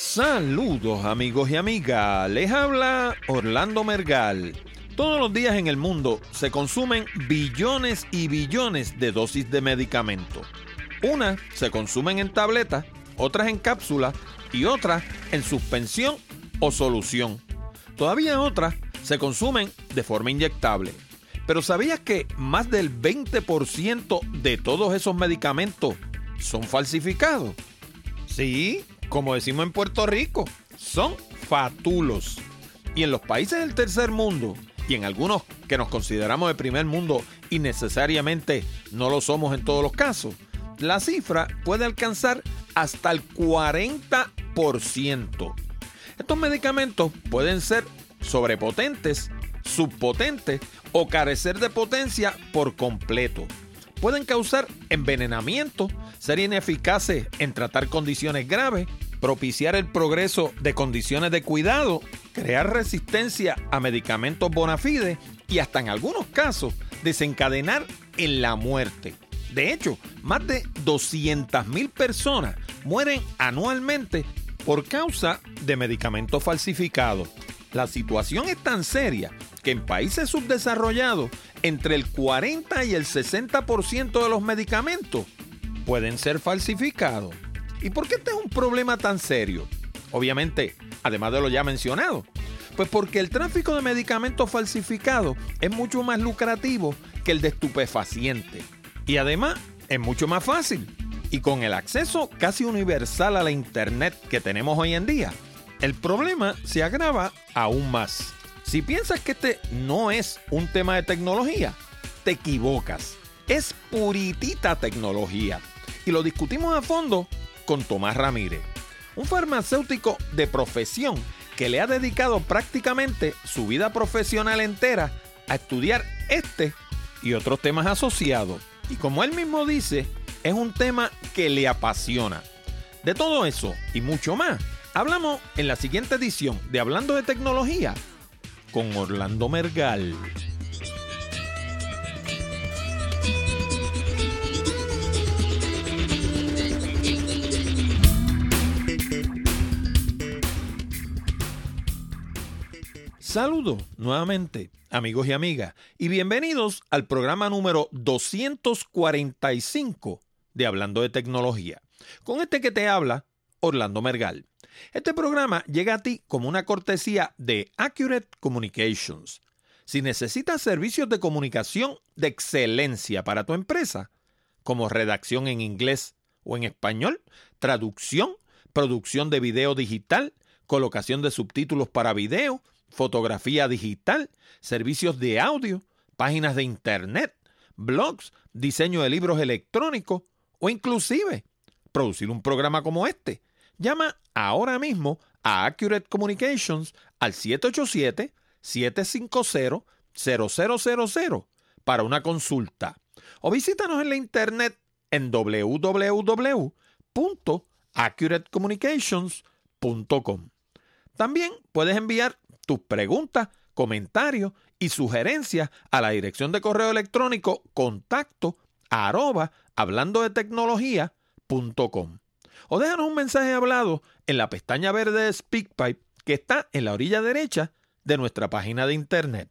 Saludos amigos y amigas, les habla Orlando Mergal. Todos los días en el mundo se consumen billones y billones de dosis de medicamentos. Unas se consumen en tabletas, otras en cápsulas y otras en suspensión o solución. Todavía otras se consumen de forma inyectable. Pero ¿sabías que más del 20% de todos esos medicamentos son falsificados? Sí, como decimos en Puerto Rico, son fatulos. Y en los países del tercer mundo, y en algunos que nos consideramos de primer mundo y necesariamente no lo somos en todos los casos, la cifra puede alcanzar hasta el 40%. Estos medicamentos pueden ser sobrepotentes, subpotentes o carecer de potencia por completo. Pueden causar envenenamiento, ser ineficaces en tratar condiciones graves, propiciar el progreso de condiciones de cuidado, crear resistencia a medicamentos bona fide y hasta en algunos casos desencadenar en la muerte. De hecho, más de 200.000 personas mueren anualmente por causa de medicamentos falsificados. La situación es tan seria que en países subdesarrollados entre el 40 y el 60% de los medicamentos pueden ser falsificados. ¿Y por qué este es un problema tan serio? Obviamente, además de lo ya mencionado. Pues porque el tráfico de medicamentos falsificados es mucho más lucrativo que el de estupefacientes. Y además es mucho más fácil. Y con el acceso casi universal a la Internet que tenemos hoy en día, el problema se agrava aún más. Si piensas que este no es un tema de tecnología, te equivocas. Es puritita tecnología y lo discutimos a fondo con Tomás Ramírez, un farmacéutico de profesión que le ha dedicado prácticamente su vida profesional entera a estudiar este y otros temas asociados. Y como él mismo dice, es un tema que le apasiona. De todo eso y mucho más, hablamos en la siguiente edición de Hablando de Tecnología con Orlando Mergal. Saludos nuevamente, amigos y amigas, y bienvenidos al programa número 245 de Hablando de Tecnología. Con este que te habla, Orlando Mergal. Este programa llega a ti como una cortesía de Accurate Communications. Si necesitas servicios de comunicación de excelencia para tu empresa, como redacción en inglés o en español, traducción, producción de video digital, colocación de subtítulos para video, fotografía digital, servicios de audio, páginas de internet, blogs, diseño de libros electrónicos o inclusive producir un programa como este. Llama ahora mismo a Accurate Communications al 787-750-0000 para una consulta o visítanos en la internet en www.accuratecommunications.com. También puedes enviar tus preguntas, comentarios y sugerencias a la dirección de correo electrónico contacto arroba hablando de tecnología.com. O déjanos un mensaje hablado en la pestaña verde de SpeakPipe que está en la orilla derecha de nuestra página de internet.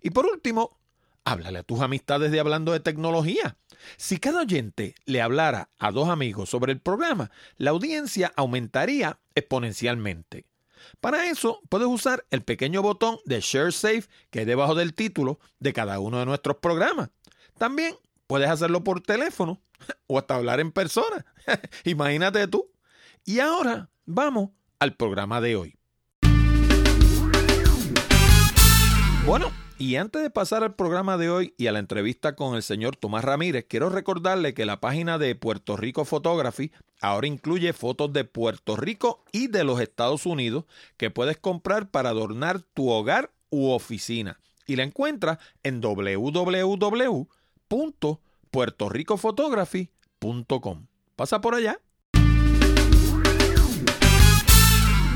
Y por último, háblale a tus amistades de Hablando de Tecnología. Si cada oyente le hablara a dos amigos sobre el programa, la audiencia aumentaría exponencialmente. Para eso puedes usar el pequeño botón de Share Safe que hay debajo del título de cada uno de nuestros programas. También puedes hacerlo por teléfono o hasta hablar en persona. Imagínate tú. Y ahora vamos al programa de hoy. Bueno, y antes de pasar al programa de hoy y a la entrevista con el señor Tomás Ramírez, quiero recordarle que la página de Puerto Rico Photography ahora incluye fotos de Puerto Rico y de los Estados Unidos que puedes comprar para adornar tu hogar u oficina. Y la encuentras en www.puertoricophotography.com. Pasa por allá.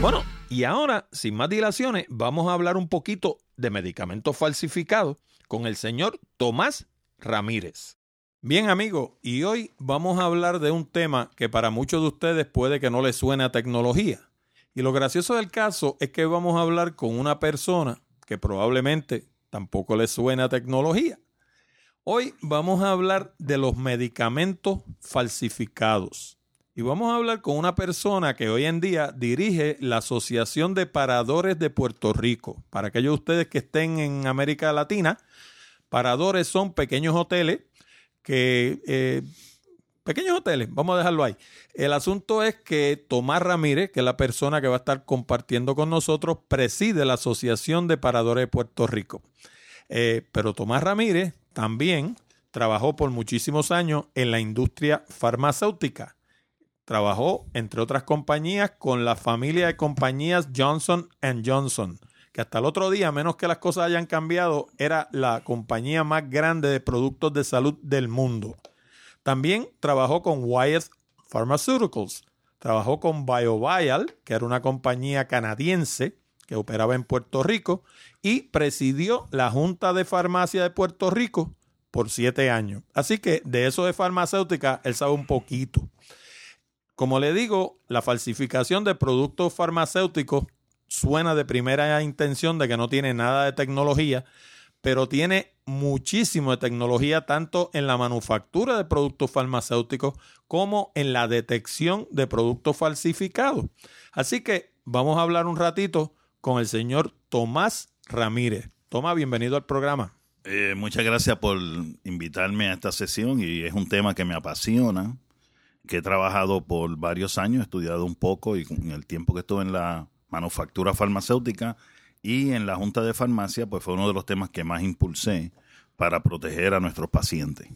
Bueno, y ahora, sin más dilaciones, vamos a hablar un poquito de medicamentos falsificados con el señor Tomás Ramírez. Bien amigos, y hoy vamos a hablar de un tema que para muchos de ustedes puede que no les suene a tecnología. Y lo gracioso del caso es que vamos a hablar con una persona que probablemente tampoco le suena tecnología. Hoy vamos a hablar de los medicamentos falsificados. Y vamos a hablar con una persona que hoy en día dirige la Asociación de Paradores de Puerto Rico. Para aquellos de ustedes que estén en América Latina, paradores son pequeños hoteles que... Eh, pequeños hoteles, vamos a dejarlo ahí. El asunto es que Tomás Ramírez, que es la persona que va a estar compartiendo con nosotros, preside la Asociación de Paradores de Puerto Rico. Eh, pero Tomás Ramírez también trabajó por muchísimos años en la industria farmacéutica. Trabajó, entre otras compañías, con la familia de compañías Johnson Johnson, que hasta el otro día, menos que las cosas hayan cambiado, era la compañía más grande de productos de salud del mundo. También trabajó con Wyeth Pharmaceuticals, trabajó con BioVial, que era una compañía canadiense que operaba en Puerto Rico, y presidió la Junta de Farmacia de Puerto Rico por siete años. Así que de eso de farmacéutica, él sabe un poquito. Como le digo, la falsificación de productos farmacéuticos suena de primera intención de que no tiene nada de tecnología, pero tiene muchísimo de tecnología tanto en la manufactura de productos farmacéuticos como en la detección de productos falsificados. Así que vamos a hablar un ratito con el señor Tomás Ramírez. Tomás, bienvenido al programa. Eh, muchas gracias por invitarme a esta sesión y es un tema que me apasiona, que he trabajado por varios años, he estudiado un poco y en el tiempo que estuve en la manufactura farmacéutica y en la Junta de Farmacia, pues fue uno de los temas que más impulsé para proteger a nuestros pacientes.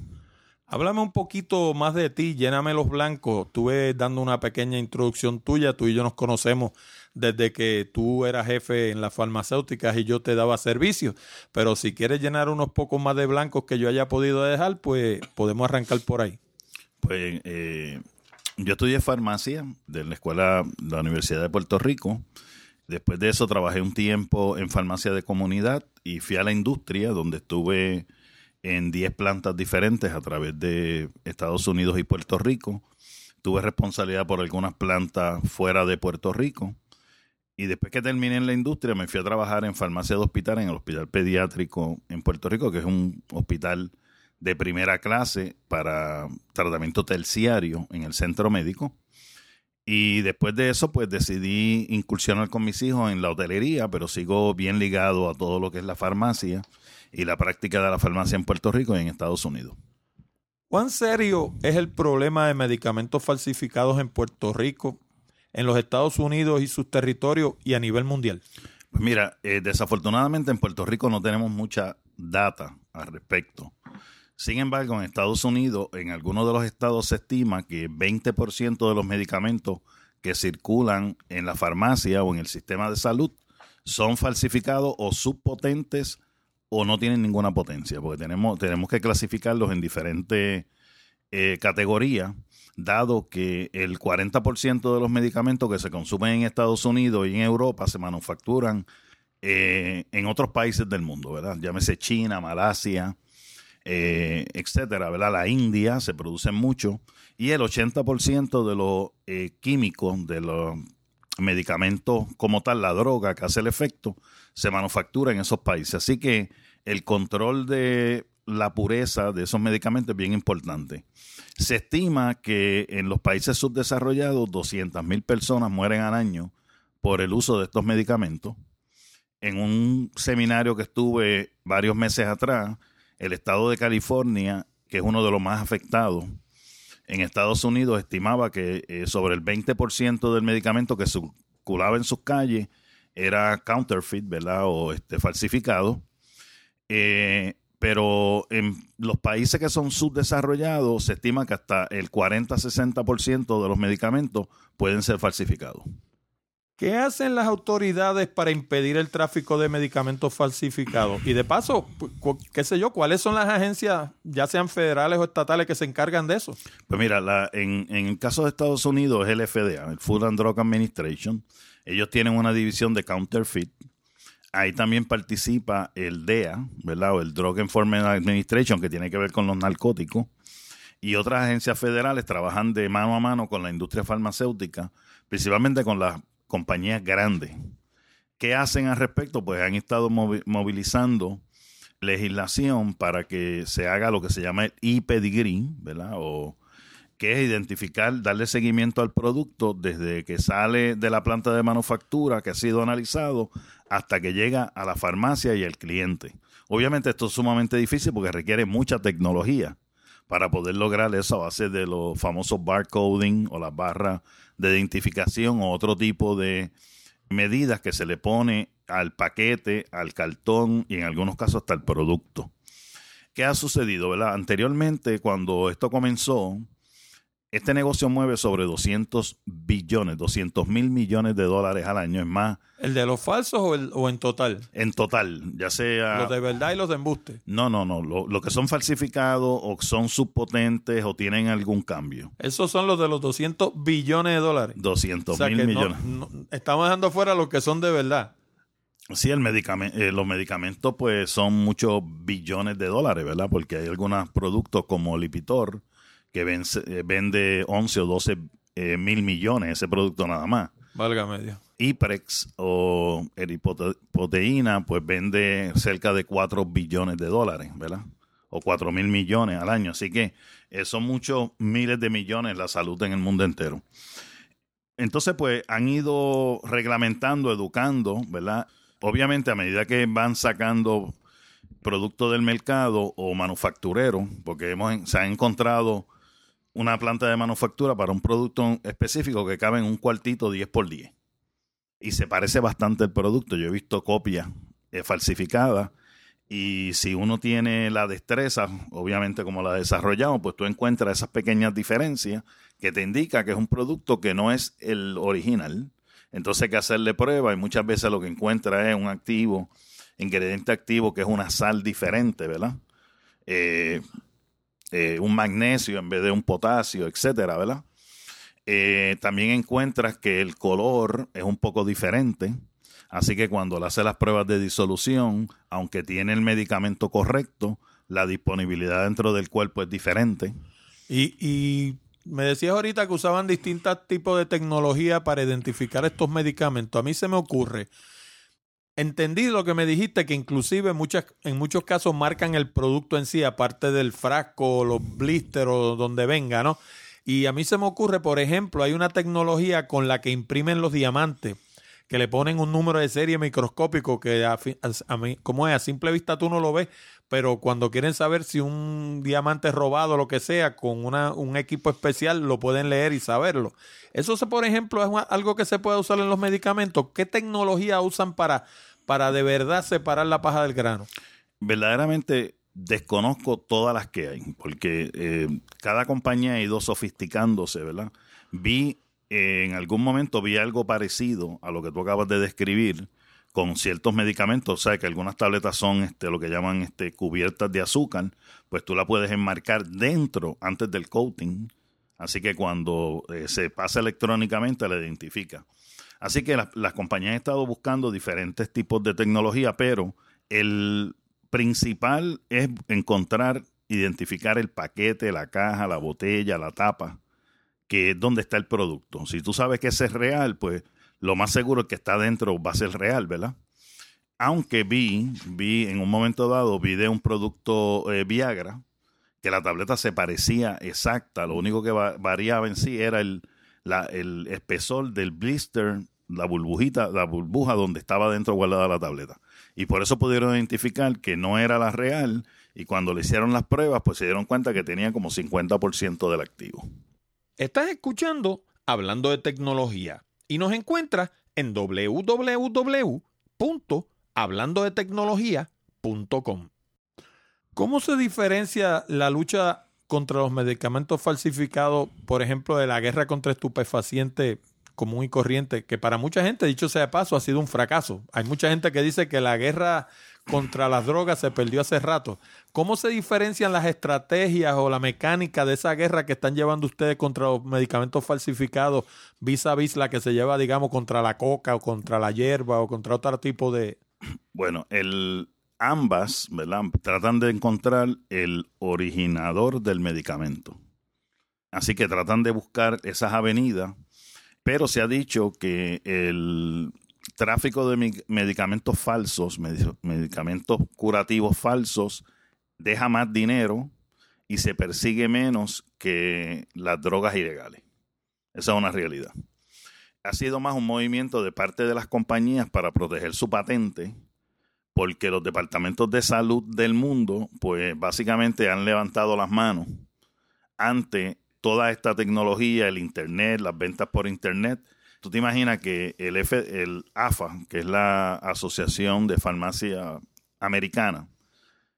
Háblame un poquito más de ti, lléname los blancos. Estuve dando una pequeña introducción tuya, tú y yo nos conocemos desde que tú eras jefe en las farmacéuticas y yo te daba servicios, pero si quieres llenar unos pocos más de blancos que yo haya podido dejar, pues podemos arrancar por ahí. Pues eh, yo estudié farmacia de la escuela de la Universidad de Puerto Rico. Después de eso trabajé un tiempo en farmacia de comunidad y fui a la industria donde estuve en 10 plantas diferentes a través de Estados Unidos y Puerto Rico. Tuve responsabilidad por algunas plantas fuera de Puerto Rico. Y después que terminé en la industria, me fui a trabajar en farmacia de hospital, en el Hospital Pediátrico en Puerto Rico, que es un hospital de primera clase para tratamiento terciario en el centro médico. Y después de eso, pues decidí incursionar con mis hijos en la hotelería, pero sigo bien ligado a todo lo que es la farmacia y la práctica de la farmacia en Puerto Rico y en Estados Unidos. ¿Cuán serio es el problema de medicamentos falsificados en Puerto Rico, en los Estados Unidos y sus territorios y a nivel mundial? Pues mira, eh, desafortunadamente en Puerto Rico no tenemos mucha data al respecto. Sin embargo, en Estados Unidos, en algunos de los estados se estima que 20% de los medicamentos que circulan en la farmacia o en el sistema de salud son falsificados o subpotentes o no tienen ninguna potencia, porque tenemos, tenemos que clasificarlos en diferentes eh, categorías, dado que el 40% de los medicamentos que se consumen en Estados Unidos y en Europa se manufacturan eh, en otros países del mundo, ¿verdad? Llámese China, Malasia, eh, etcétera, ¿verdad? La India se produce mucho y el 80% de los químicos, de los medicamentos como tal, la droga que hace el efecto, se manufactura en esos países. Así que el control de la pureza de esos medicamentos es bien importante. Se estima que en los países subdesarrollados 200.000 personas mueren al año por el uso de estos medicamentos. En un seminario que estuve varios meses atrás, el estado de California, que es uno de los más afectados, en Estados Unidos estimaba que eh, sobre el 20% del medicamento que circulaba en sus calles era counterfeit, ¿verdad? O este, falsificado. Eh, pero en los países que son subdesarrollados se estima que hasta el 40-60% de los medicamentos pueden ser falsificados. ¿Qué hacen las autoridades para impedir el tráfico de medicamentos falsificados? Y de paso, qué sé yo, ¿cuáles son las agencias, ya sean federales o estatales, que se encargan de eso? Pues mira, la, en, en, el caso de Estados Unidos es el FDA, el Food and Drug Administration. Ellos tienen una división de counterfeit. Ahí también participa el DEA, ¿verdad? O el Drug Enforcement Administration, que tiene que ver con los narcóticos. Y otras agencias federales trabajan de mano a mano con la industria farmacéutica, principalmente con las compañías grandes. ¿Qué hacen al respecto? Pues han estado movilizando legislación para que se haga lo que se llama el e-pedigree, ¿verdad? O que es identificar, darle seguimiento al producto desde que sale de la planta de manufactura que ha sido analizado hasta que llega a la farmacia y al cliente. Obviamente esto es sumamente difícil porque requiere mucha tecnología para poder lograr eso a base de los famosos barcoding o las barras de identificación o otro tipo de medidas que se le pone al paquete, al cartón y en algunos casos hasta el producto. ¿Qué ha sucedido? ¿verdad? Anteriormente, cuando esto comenzó, este negocio mueve sobre 200 billones, 200 mil millones de dólares al año. Es más. ¿El de los falsos o, en total? En total, ya sea. Los de verdad y los de embuste. No, no, no. Lo, que son falsificados o son subpotentes o tienen algún cambio. Esos son los de los 200 billones de dólares. 200 mil millones. estamos dejando fuera los que son de verdad. Sí, el medicamento, eh, los medicamentos pues son muchos billones de dólares, ¿verdad? Porque hay algunos productos como Lipitor que eh, vende 11 o 12 eh, mil millones ese producto nada más. Valga medio. Iprex o eripoteína, pues vende cerca de 4 billones de dólares, ¿verdad? O 4 mil millones al año. Así que eh, son muchos miles de millones la salud en el mundo entero. Entonces, pues han ido reglamentando, educando, ¿verdad? Obviamente, a medida que van sacando productos del mercado o manufacturero, porque hemos, se han encontrado una planta de manufactura para un producto específico que cabe en un cuartito 10 por 10. Y se parece bastante el producto. Yo he visto copias eh, falsificadas y si uno tiene la destreza, obviamente como la desarrollamos, pues tú encuentras esas pequeñas diferencias que te indica que es un producto que no es el original. Entonces hay que hacerle prueba y muchas veces lo que encuentra es un activo, ingrediente activo que es una sal diferente, ¿verdad? Eh, eh, un magnesio en vez de un potasio, etcétera, ¿verdad? Eh, también encuentras que el color es un poco diferente. Así que cuando le hace las pruebas de disolución, aunque tiene el medicamento correcto, la disponibilidad dentro del cuerpo es diferente. Y, y me decías ahorita que usaban distintos tipos de tecnología para identificar estos medicamentos. A mí se me ocurre Entendí lo que me dijiste, que inclusive muchas, en muchos casos marcan el producto en sí, aparte del frasco, los blisters o donde venga, ¿no? Y a mí se me ocurre, por ejemplo, hay una tecnología con la que imprimen los diamantes, que le ponen un número de serie microscópico que a, mí, como es, a simple vista tú no lo ves, pero cuando quieren saber si un diamante robado o lo que sea, con una, un equipo especial lo pueden leer y saberlo. Eso, por ejemplo, es algo que se puede usar en los medicamentos. ¿Qué tecnología usan para, para de verdad separar la paja del grano? Verdaderamente desconozco todas las que hay, porque eh, cada compañía ha ido sofisticándose, ¿verdad? Vi, en algún momento vi algo parecido a lo que tú acabas de describir, con ciertos medicamentos, o sea que algunas tabletas son este, lo que llaman este, cubiertas de azúcar, pues tú la puedes enmarcar dentro antes del coating, así que cuando eh, se pasa electrónicamente la identifica. Así que las compañías han estado buscando diferentes tipos de tecnología, pero el principal es encontrar, identificar el paquete, la caja, la botella, la tapa, que es donde está el producto. Si tú sabes que ese es real, pues lo más seguro es que está dentro va a ser real, ¿verdad? Aunque vi, vi en un momento dado, vi de un producto eh, Viagra, que la tableta se parecía exacta, lo único que variaba en sí era el, el espesor del blister, la burbujita, la burbuja donde estaba dentro guardada la tableta. Y por eso pudieron identificar que no era la real y cuando le hicieron las pruebas, pues se dieron cuenta que tenía como 50% del activo. Estás escuchando Hablando de Tecnología y nos encuentra en www.hablandodetecnología.com. ¿Cómo se diferencia la lucha contra los medicamentos falsificados, por ejemplo, de la guerra contra estupefacientes común y corriente, que para mucha gente, dicho sea de paso, ha sido un fracaso? Hay mucha gente que dice que la guerra contra las drogas se perdió hace rato. ¿Cómo se diferencian las estrategias o la mecánica de esa guerra que están llevando ustedes contra los medicamentos falsificados vis a vis la que se lleva, digamos, contra la coca o contra la hierba o contra otro tipo de... Bueno, el, ambas, ¿verdad? Tratan de encontrar el originador del medicamento. Así que tratan de buscar esas avenidas pero se ha dicho que el tráfico de medicamentos falsos, medicamentos curativos falsos, deja más dinero y se persigue menos que las drogas ilegales. Esa es una realidad. Ha sido más un movimiento de parte de las compañías para proteger su patente, porque los departamentos de salud del mundo, pues básicamente han levantado las manos ante toda esta tecnología, el Internet, las ventas por Internet. Tú te imaginas que el, AFA, que es la Asociación de Farmacia Americana,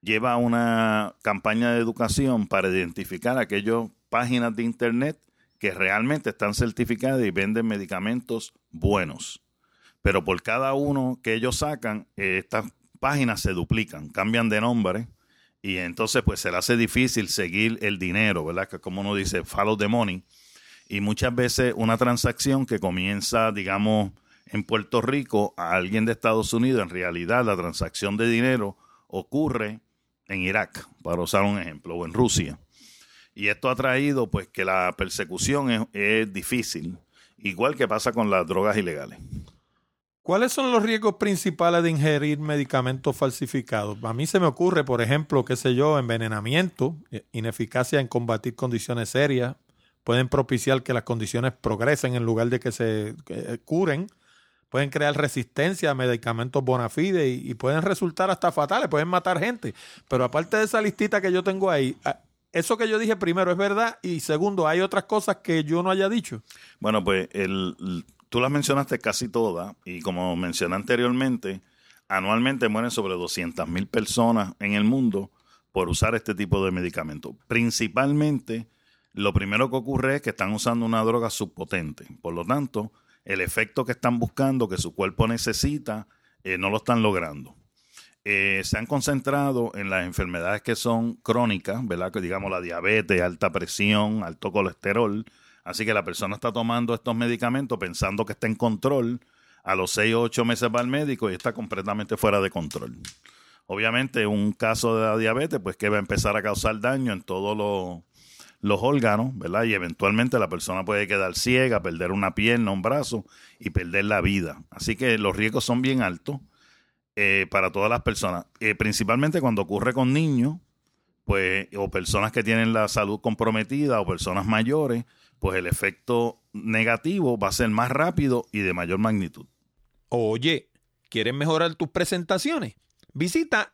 lleva una campaña de educación para identificar aquellas páginas de Internet que realmente están certificadas y venden medicamentos buenos. Pero por cada uno que ellos sacan, estas páginas se duplican, cambian de nombre y entonces pues se le hace difícil seguir el dinero, ¿verdad? Que como uno dice, follow the money. Y muchas veces una transacción que comienza, digamos, en Puerto Rico a alguien de Estados Unidos, en realidad la transacción de dinero ocurre en Irak, para usar un ejemplo, o en Rusia. Y esto ha traído pues que la persecución es, difícil, igual que pasa con las drogas ilegales. ¿Cuáles son los riesgos principales de ingerir medicamentos falsificados? A mí se me ocurre, por ejemplo, qué sé yo, envenenamiento, eh, ineficacia en combatir condiciones serias, pueden propiciar que las condiciones progresen en lugar de que se eh, curen, pueden crear resistencia a medicamentos bona fide y, pueden resultar hasta fatales, pueden matar gente. Pero aparte de esa listita que yo tengo ahí, ah, eso que yo dije primero es verdad y segundo, hay otras cosas que yo no haya dicho. Bueno, pues el, tú las mencionaste casi todas y como mencioné anteriormente, anualmente mueren sobre 200 mil personas en el mundo por usar este tipo de medicamentos. Principalmente, lo primero que ocurre es que están usando una droga subpotente. Por lo tanto, el efecto que están buscando, que su cuerpo necesita, eh, no lo están logrando. Eh, se han concentrado en las enfermedades que son crónicas, ¿verdad? Que digamos la diabetes, alta presión, alto colesterol. Así que la persona está tomando estos medicamentos pensando que está en control. A los 6 o 8 meses va al médico y está completamente fuera de control. Obviamente, un caso de la diabetes, pues que va a empezar a causar daño en todos los, los órganos, ¿verdad? Y eventualmente la persona puede quedar ciega, perder una pierna, un brazo y perder la vida. Así que los riesgos son bien altos. Eh, para todas las personas. Eh, principalmente cuando ocurre con niños, pues, o personas que tienen la salud comprometida o personas mayores, pues el efecto negativo va a ser más rápido y de mayor magnitud. Oye, ¿quieres mejorar tus presentaciones? Visita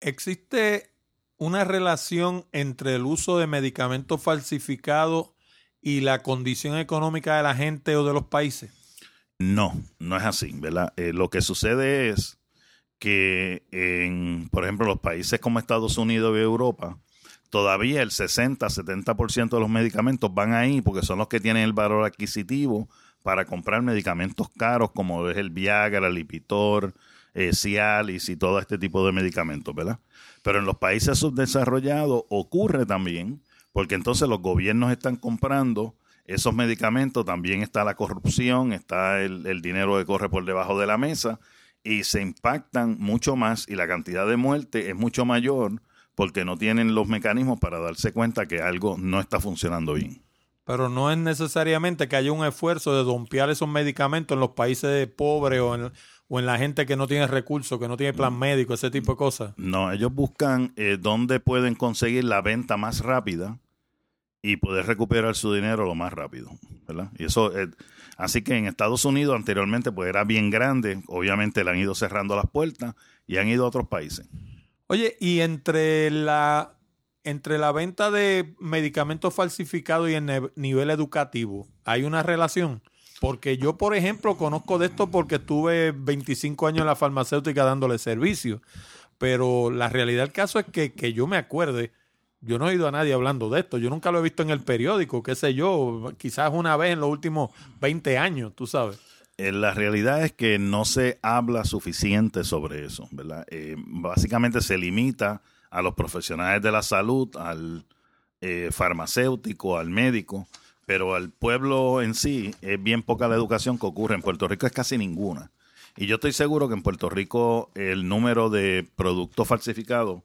¿Existe una relación entre el uso de medicamentos falsificados y la condición económica de la gente o de los países? No, no es así, ¿verdad? Eh, lo que sucede es que en, por ejemplo, los países como Estados Unidos y Europa, todavía el 60-70% de los medicamentos van ahí porque son los que tienen el valor adquisitivo para comprar medicamentos caros como es el Viagra, el Lipitor, eh, Cialis y todo este tipo de medicamentos, ¿verdad? Pero en los países subdesarrollados ocurre también porque entonces los gobiernos están comprando esos medicamentos, también está la corrupción, está el, dinero que corre por debajo de la mesa y se impactan mucho más y la cantidad de muerte es mucho mayor porque no tienen los mecanismos para darse cuenta que algo no está funcionando bien. Pero no es necesariamente que haya un esfuerzo de dompear esos medicamentos en los países pobres o en, o en la gente que no tiene recursos, que no tiene plan médico, ese tipo de cosas. No, ellos buscan eh, dónde pueden conseguir la venta más rápida y poder recuperar su dinero lo más rápido, ¿verdad? Y eso, eh, así que en Estados Unidos anteriormente pues era bien grande, obviamente le han ido cerrando las puertas y han ido a otros países. Oye, y entre la entre la venta de medicamentos falsificados y el nivel educativo, ¿hay una relación? Porque yo, por ejemplo, conozco de esto porque estuve 25 años en la farmacéutica dándole servicio. Pero la realidad del caso es que, que yo me acuerde, yo no he oído a nadie hablando de esto. Yo nunca lo he visto en el periódico, qué sé yo, quizás una vez en los últimos 20 años, tú sabes. Eh, la realidad es que no se habla suficiente sobre eso, ¿verdad? Eh, básicamente se limita a los profesionales de la salud, al eh, farmacéutico, al médico, pero al pueblo en sí es bien poca la educación que ocurre. En Puerto Rico es casi ninguna. Y yo estoy seguro que en Puerto Rico el número de productos falsificados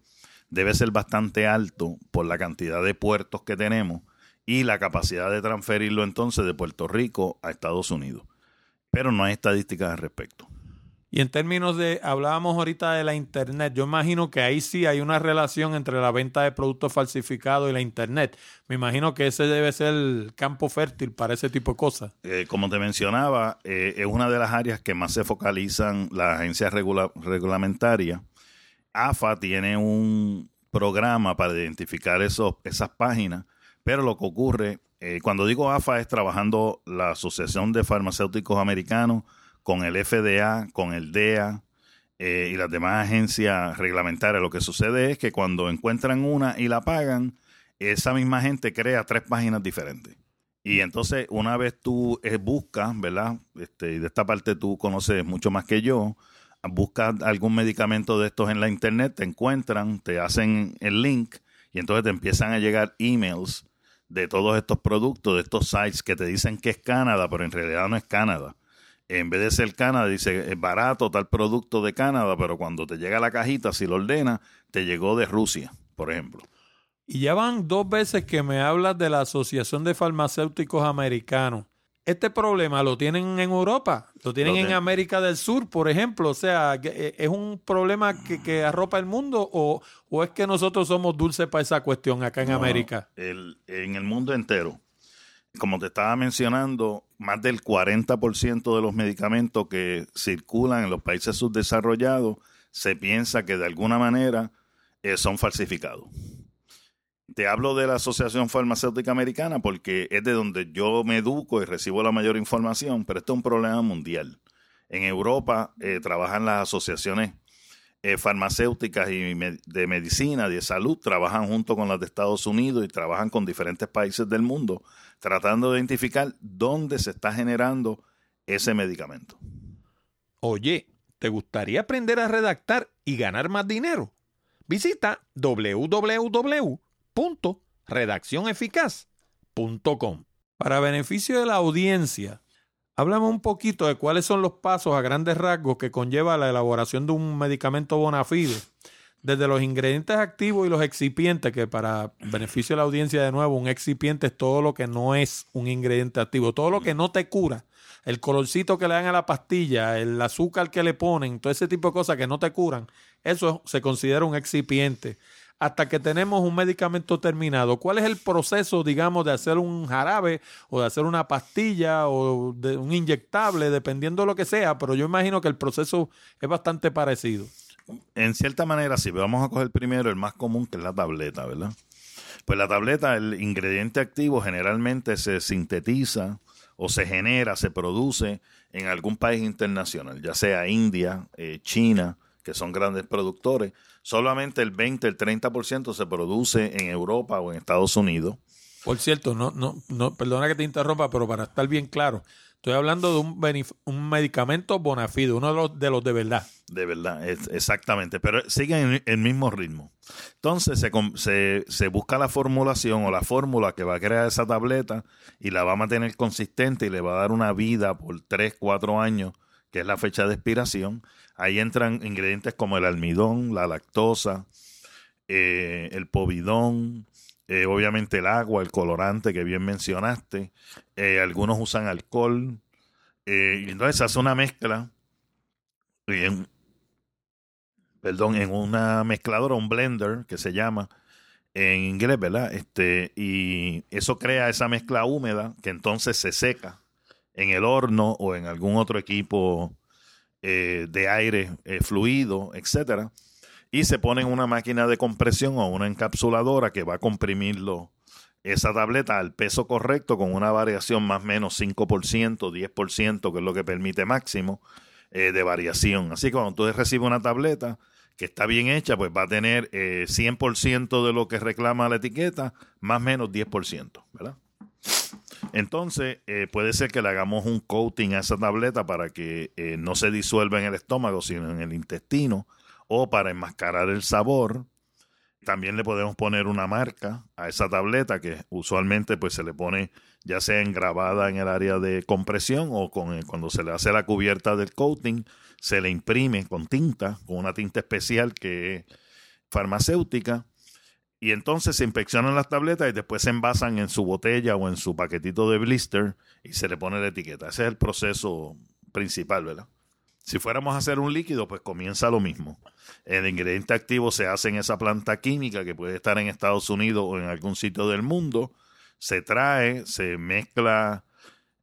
debe ser bastante alto por la cantidad de puertos que tenemos y la capacidad de transferirlo entonces de Puerto Rico a Estados Unidos. Pero no hay estadísticas al respecto. Y en términos de, hablábamos ahorita de la Internet, yo imagino que ahí sí hay una relación entre la venta de productos falsificados y la Internet. Me imagino que ese debe ser el campo fértil para ese tipo de cosas. Eh, como te mencionaba, eh, es una de las áreas que más se focalizan las agencias regulamentarias. AFA tiene un programa para identificar esos, esas páginas, pero lo que ocurre, eh, cuando digo AFA es trabajando la Asociación de Farmacéuticos Americanos, con el FDA, con el DEA eh, y las demás agencias reglamentarias. Lo que sucede es que cuando encuentran una y la pagan, esa misma gente crea tres páginas diferentes. Y entonces, una vez tú eh, buscas, ¿verdad? Este, y de esta parte tú conoces mucho más que yo, buscas algún medicamento de estos en la internet, te encuentran, te hacen el link y entonces te empiezan a llegar emails de todos estos productos, de estos sites que te dicen que es Canadá, pero en realidad no es Canadá en vez de ser Canadá, dice es barato tal producto de Canadá, pero cuando te llega la cajita, si lo ordena, te llegó de Rusia, por ejemplo. Y ya van dos veces que me hablas de la Asociación de Farmacéuticos Americanos. Este problema lo tienen en Europa, lo tienen en América del Sur, por ejemplo. O sea, eh, ¿es un problema que, arropa el mundo o, es que nosotros somos dulces para esa cuestión acá en América? en el mundo entero como te estaba mencionando, más del 40% de los medicamentos que circulan en los países subdesarrollados se piensa que de alguna manera eh, son falsificados. Te hablo de la Asociación Farmacéutica Americana porque es de donde yo me educo y recibo la mayor información, pero esto es un problema mundial. En Europa eh, trabajan las asociaciones eh, farmacéuticas y de medicina, de salud, trabajan junto con las de Estados Unidos y trabajan con diferentes países del mundo, tratando de identificar dónde se está generando ese medicamento. Oye, ¿te gustaría aprender a redactar y ganar más dinero? Visita www.redaccioneficaz.com. Para beneficio de la audiencia, Háblame un poquito de cuáles son los pasos a grandes rasgos que conlleva la elaboración de un medicamento bona fide, desde los ingredientes activos y los excipientes, que para beneficio de la audiencia de nuevo, un excipiente es todo lo que no es un ingrediente activo, todo lo que no te cura, el colorcito que le dan a la pastilla, el azúcar que le ponen, todo ese tipo de cosas que no te curan, eso se considera un excipiente hasta que tenemos un medicamento terminado. ¿Cuál es el proceso, digamos, de hacer un jarabe o de hacer una pastilla o de un inyectable, dependiendo de lo que sea? Pero yo imagino que el proceso es bastante parecido. En cierta manera, si vamos a coger primero el más común, que es la tableta, ¿verdad? Pues la tableta, el ingrediente activo generalmente se sintetiza o se genera, se produce en algún país internacional, ya sea India, eh, China, que son grandes productores, solamente el 20, el 30% se produce en Europa o en Estados Unidos. Por cierto, no, no, no, perdona que te interrumpa, pero para estar bien claro, estoy hablando de un, un medicamento bonafide, uno de los, de los de verdad. De verdad, exactamente, pero siguen el mismo ritmo. Entonces se, se, se busca la formulación o la fórmula que va a crear esa tableta y la va a mantener consistente y le va a dar una vida por 3, 4 años, que es la fecha de expiración Ahí entran ingredientes como el almidón, la lactosa, eh, el povidón, eh, obviamente el agua, el colorante que bien mencionaste. Eh, algunos usan alcohol. y entonces hace una mezcla. Perdón, en una mezcladora, un blender que se llama en inglés, ¿verdad? Este, y eso crea esa mezcla húmeda que entonces se seca en el horno o en algún otro equipo eh, de aire eh, fluido, etcétera, y se pone en una máquina de compresión o una encapsuladora que va a comprimirlo esa tableta al peso correcto con una variación más o menos 5%, 10%, que es lo que permite máximo eh, de variación. Así que cuando tú recibes una tableta que está bien hecha, pues va a tener 100% de lo que reclama la etiqueta, más o menos 10%, ¿verdad? Entonces, eh, puede ser que le hagamos un coating a esa tableta para que eh, no se disuelva en el estómago, sino en el intestino, o para enmascarar el sabor. También le podemos poner una marca a esa tableta que usualmente pues se le pone ya sea engrabada en el área de compresión o con cuando se le hace la cubierta del coating se le imprime con tinta, con una tinta especial que farmacéutica y entonces se inspeccionan las tabletas y después se envasan en su botella o en su paquetito de blister y se le pone la etiqueta. Ese es el proceso principal, ¿verdad? Si fuéramos a hacer un líquido, pues comienza lo mismo. El ingrediente activo se hace en esa planta química que puede estar en Estados Unidos o en algún sitio del mundo. Se trae, se mezcla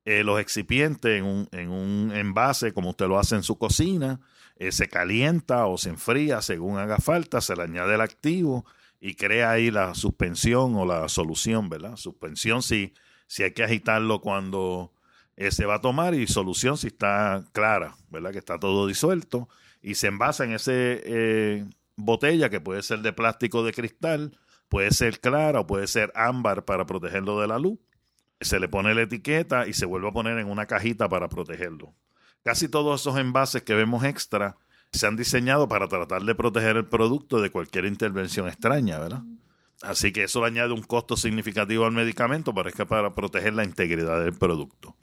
eh, los excipientes en un, en un, envase como usted lo hace en su cocina. Eh, se calienta o se enfría según haga falta, se le añade el activo y crea ahí la suspensión o la solución, ¿verdad? Suspensión si, si hay que agitarlo cuando se va a tomar y solución si está clara, ¿verdad? Que está todo disuelto y se envasa en ese eh, botella que puede ser de plástico de cristal, puede ser clara o puede ser ámbar para protegerlo de la luz. Se le pone la etiqueta y se vuelve a poner en una cajita para protegerlo. Casi todos esos envases que vemos extra se han diseñado para tratar de proteger el producto de cualquier intervención extraña, ¿verdad? Así que eso le añade un costo significativo al medicamento para, para proteger la integridad del producto.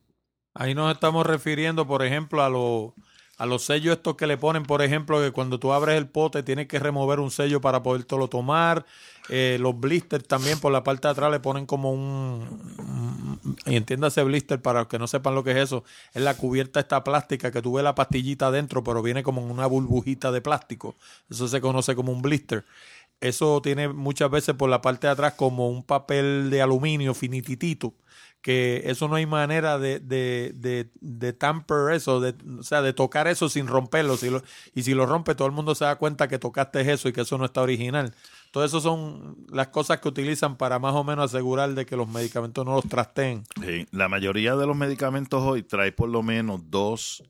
Ahí nos estamos refiriendo, por ejemplo, a, a los sellos estos que le ponen, por ejemplo, que cuando tú abres el pote tienes que remover un sello para podértelo tomar. Eh, los blisters también por la parte de atrás le ponen como un, y entiéndase blister para los que no sepan lo que es eso, es la cubierta esta plástica que tuve la pastillita adentro, pero viene como una burbujita de plástico. Eso se conoce como un blister. Eso tiene muchas veces por la parte de atrás como un papel de aluminio finititito que eso no hay manera de, de, de, de tamper eso, de, o sea, de tocar eso sin romperlo. Si lo, y si lo rompe, todo el mundo se da cuenta que tocaste eso y que eso no está original. Todo eso son las cosas que utilizan para más o menos asegurar de que los medicamentos no los trasteen. Sí, la mayoría de los medicamentos hoy trae por lo menos dos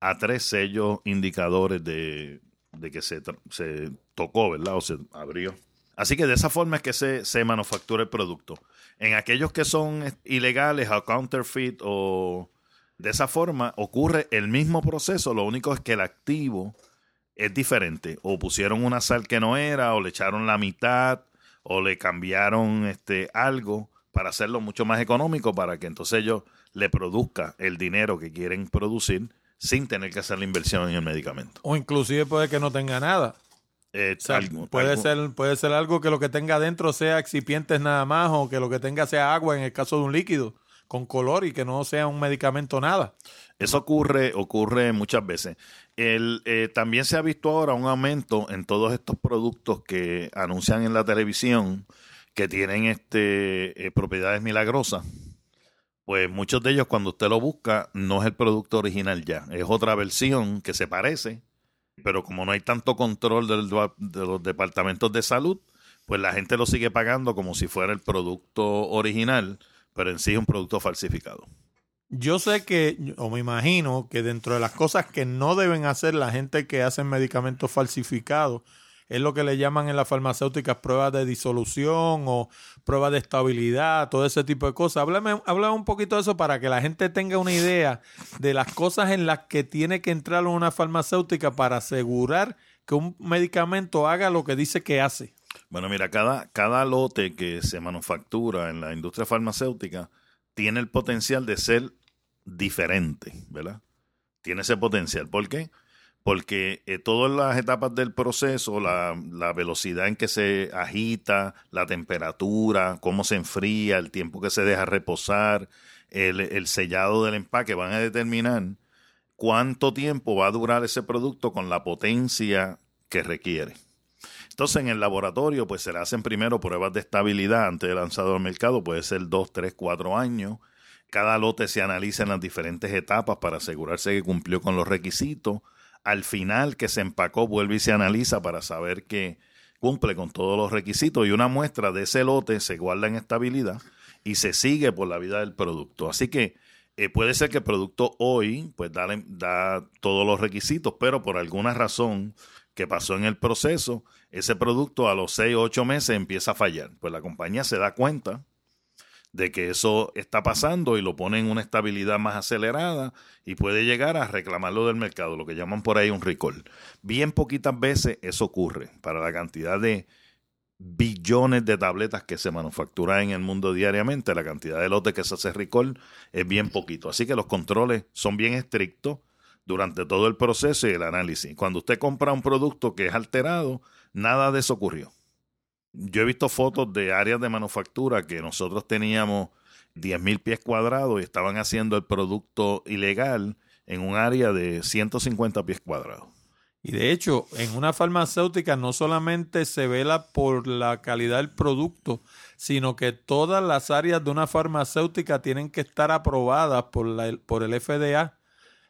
a tres sellos indicadores de, de que se, se tocó, ¿verdad? O se abrió. Así que de esa forma es que se, se manufactura el producto. En aquellos que son ilegales o counterfeit o de esa forma ocurre el mismo proceso, lo único es que el activo es diferente. O pusieron una sal que no era, o le echaron la mitad, o le cambiaron este algo para hacerlo mucho más económico para que entonces ellos le produzca el dinero que quieren producir sin tener que hacer la inversión en el medicamento. O inclusive puede que no tenga nada. Eh, puede, Ser, puede ser algo que lo que tenga adentro sea excipientes nada más o que lo que tenga sea agua en el caso de un líquido con color y que no sea un medicamento nada. Eso ocurre, ocurre muchas veces. El, eh, también se ha visto ahora un aumento en todos estos productos que anuncian en la televisión que tienen este, eh, propiedades milagrosas. Pues muchos de ellos cuando usted lo busca no es el producto original ya, es otra versión que se parece, pero como no hay tanto control de los departamentos de salud, pues la gente lo sigue pagando como si fuera el producto original, pero en sí es un producto falsificado. Yo sé que, o me imagino que dentro de las cosas que no deben hacer la gente que hace medicamentos falsificados, es lo que le llaman en las farmacéuticas pruebas de disolución o pruebas de estabilidad, todo ese tipo de cosas. Háblame, un poquito de eso para que la gente tenga una idea de las cosas en las que tiene que entrar una farmacéutica para asegurar que un medicamento haga lo que dice que hace. Bueno, mira, cada, cada lote que se manufactura en la industria farmacéutica tiene el potencial de ser diferente, ¿verdad? Tiene ese potencial. ¿Por qué? porque eh, todas las etapas del proceso, la, la, velocidad en que se agita, la temperatura, cómo se enfría, el tiempo que se deja reposar, el, el, sellado del empaque, van a determinar cuánto tiempo va a durar ese producto con la potencia que requiere. Entonces, en el laboratorio, pues se le hacen primero pruebas de estabilidad antes de lanzado al mercado, puede ser dos, tres, cuatro años. Cada lote se analiza en las diferentes etapas para asegurarse que cumplió con los requisitos al final que se empacó vuelve y se analiza para saber que cumple con todos los requisitos y una muestra de ese lote se guarda en estabilidad y se sigue por la vida del producto. Así que eh, puede ser que el producto hoy pues da, da todos los requisitos, pero por alguna razón que pasó en el proceso, ese producto a los 6 o 8 meses empieza a fallar. Pues la compañía se da cuenta de que eso está pasando y lo pone en una estabilidad más acelerada y puede llegar a reclamarlo del mercado, lo que llaman por ahí un recall. Bien poquitas veces eso ocurre para la cantidad de billones de tabletas que se manufacturan en el mundo diariamente, la cantidad de lotes que se hace recall es bien poquito. Así que los controles son bien estrictos, durante todo el proceso y el análisis. Cuando usted compra un producto que es alterado, nada de eso ocurrió. Yo he visto fotos de áreas de manufactura que nosotros teníamos 10.000 pies cuadrados y estaban haciendo el producto ilegal en un área de 150 pies cuadrados. Y de hecho, en una farmacéutica no solamente se vela por la calidad del producto, sino que todas las áreas de una farmacéutica tienen que estar aprobadas por, la, por el FDA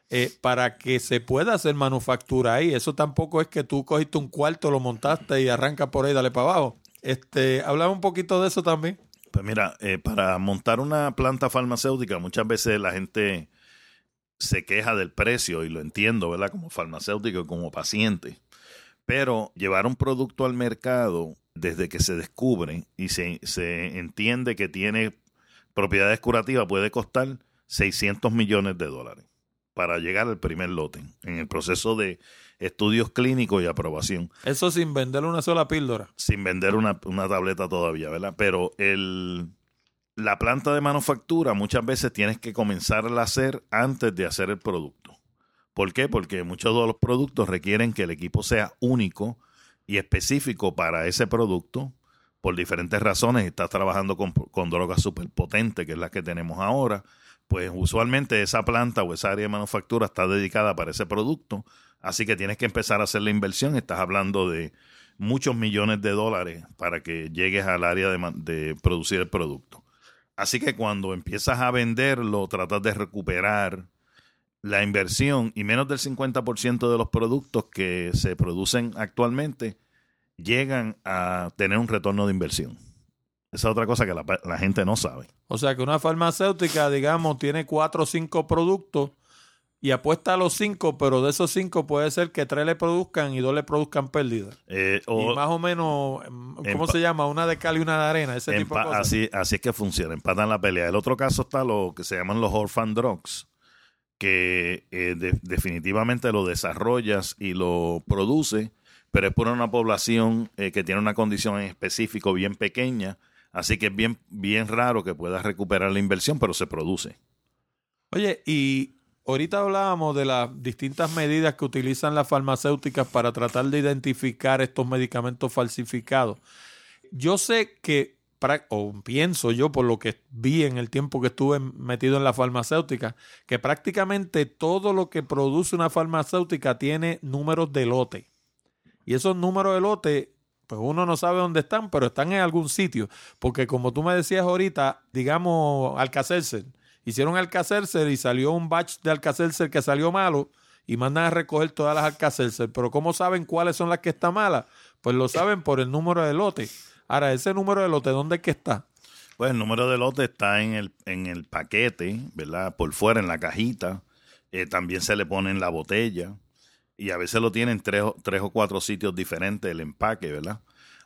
eh, para que se pueda hacer manufactura ahí. Eso tampoco es que tú cogiste un cuarto, lo montaste y arranca por ahí, dale para abajo. Este, hablaba un poquito de eso también. Pues mira, eh, para montar una planta farmacéutica muchas veces la gente se queja del precio y lo entiendo, ¿verdad? Como farmacéutico y como paciente. Pero llevar un producto al mercado desde que se descubre y se, se entiende que tiene propiedades curativas puede costar 600 millones de dólares para llegar al primer lote en el proceso de estudios clínicos y aprobación. Eso sin vender una sola píldora. Sin vender una, una tableta todavía, ¿verdad? Pero el, la planta de manufactura muchas veces tienes que comenzar a hacer antes de hacer el producto. ¿Por qué? Porque muchos de los productos requieren que el equipo sea único y específico para ese producto por diferentes razones. Estás trabajando con, con drogas superpotentes, que es la que tenemos ahora. Pues usualmente esa planta o esa área de manufactura está dedicada para ese producto. Así que tienes que empezar a hacer la inversión. Estás hablando de muchos millones de dólares para que llegues al área de, producir el producto. Así que cuando empiezas a venderlo, tratas de recuperar la inversión y menos del 50% de los productos que se producen actualmente llegan a tener un retorno de inversión. Esa es otra cosa que la, la, gente no sabe. O sea que una farmacéutica, digamos, tiene cuatro o cinco productos y apuesta a los cinco, pero de esos cinco puede ser que tres le produzcan y dos le produzcan pérdidas. Eh, y más o menos, ¿cómo se llama? Una de cal y una de arena, ese tipo de cosas. Así, así es que funciona, empatan la pelea. El otro caso está lo que se llaman los orphan drugs, que eh, definitivamente lo desarrollas y lo produce, pero es por una población eh, que tiene una condición en específico bien pequeña, así que es bien, bien raro que puedas recuperar la inversión, pero se produce. Oye, y Ahorita hablábamos de las distintas medidas que utilizan las farmacéuticas para tratar de identificar estos medicamentos falsificados. Yo sé que, o pienso yo por lo que vi en el tiempo que estuve metido en la farmacéutica, que prácticamente todo lo que produce una farmacéutica tiene números de lote. Y esos números de lote, pues uno no sabe dónde están, pero están en algún sitio. Porque como tú me decías ahorita, digamos, Alcacelser hicieron Alcacelser y salió un batch de Alcacelser que salió malo y mandan a recoger todas las Alcacelser. Pero ¿cómo saben cuáles son las que están malas? Pues lo saben por el número de lote. Ahora, ese número de lote, ¿dónde es que está? Pues el número de lote está en el, en el paquete, ¿verdad? Por fuera, en la cajita. Eh, también se le pone en la botella. Y a veces lo tienen tres, tres o cuatro sitios diferentes el empaque, ¿verdad?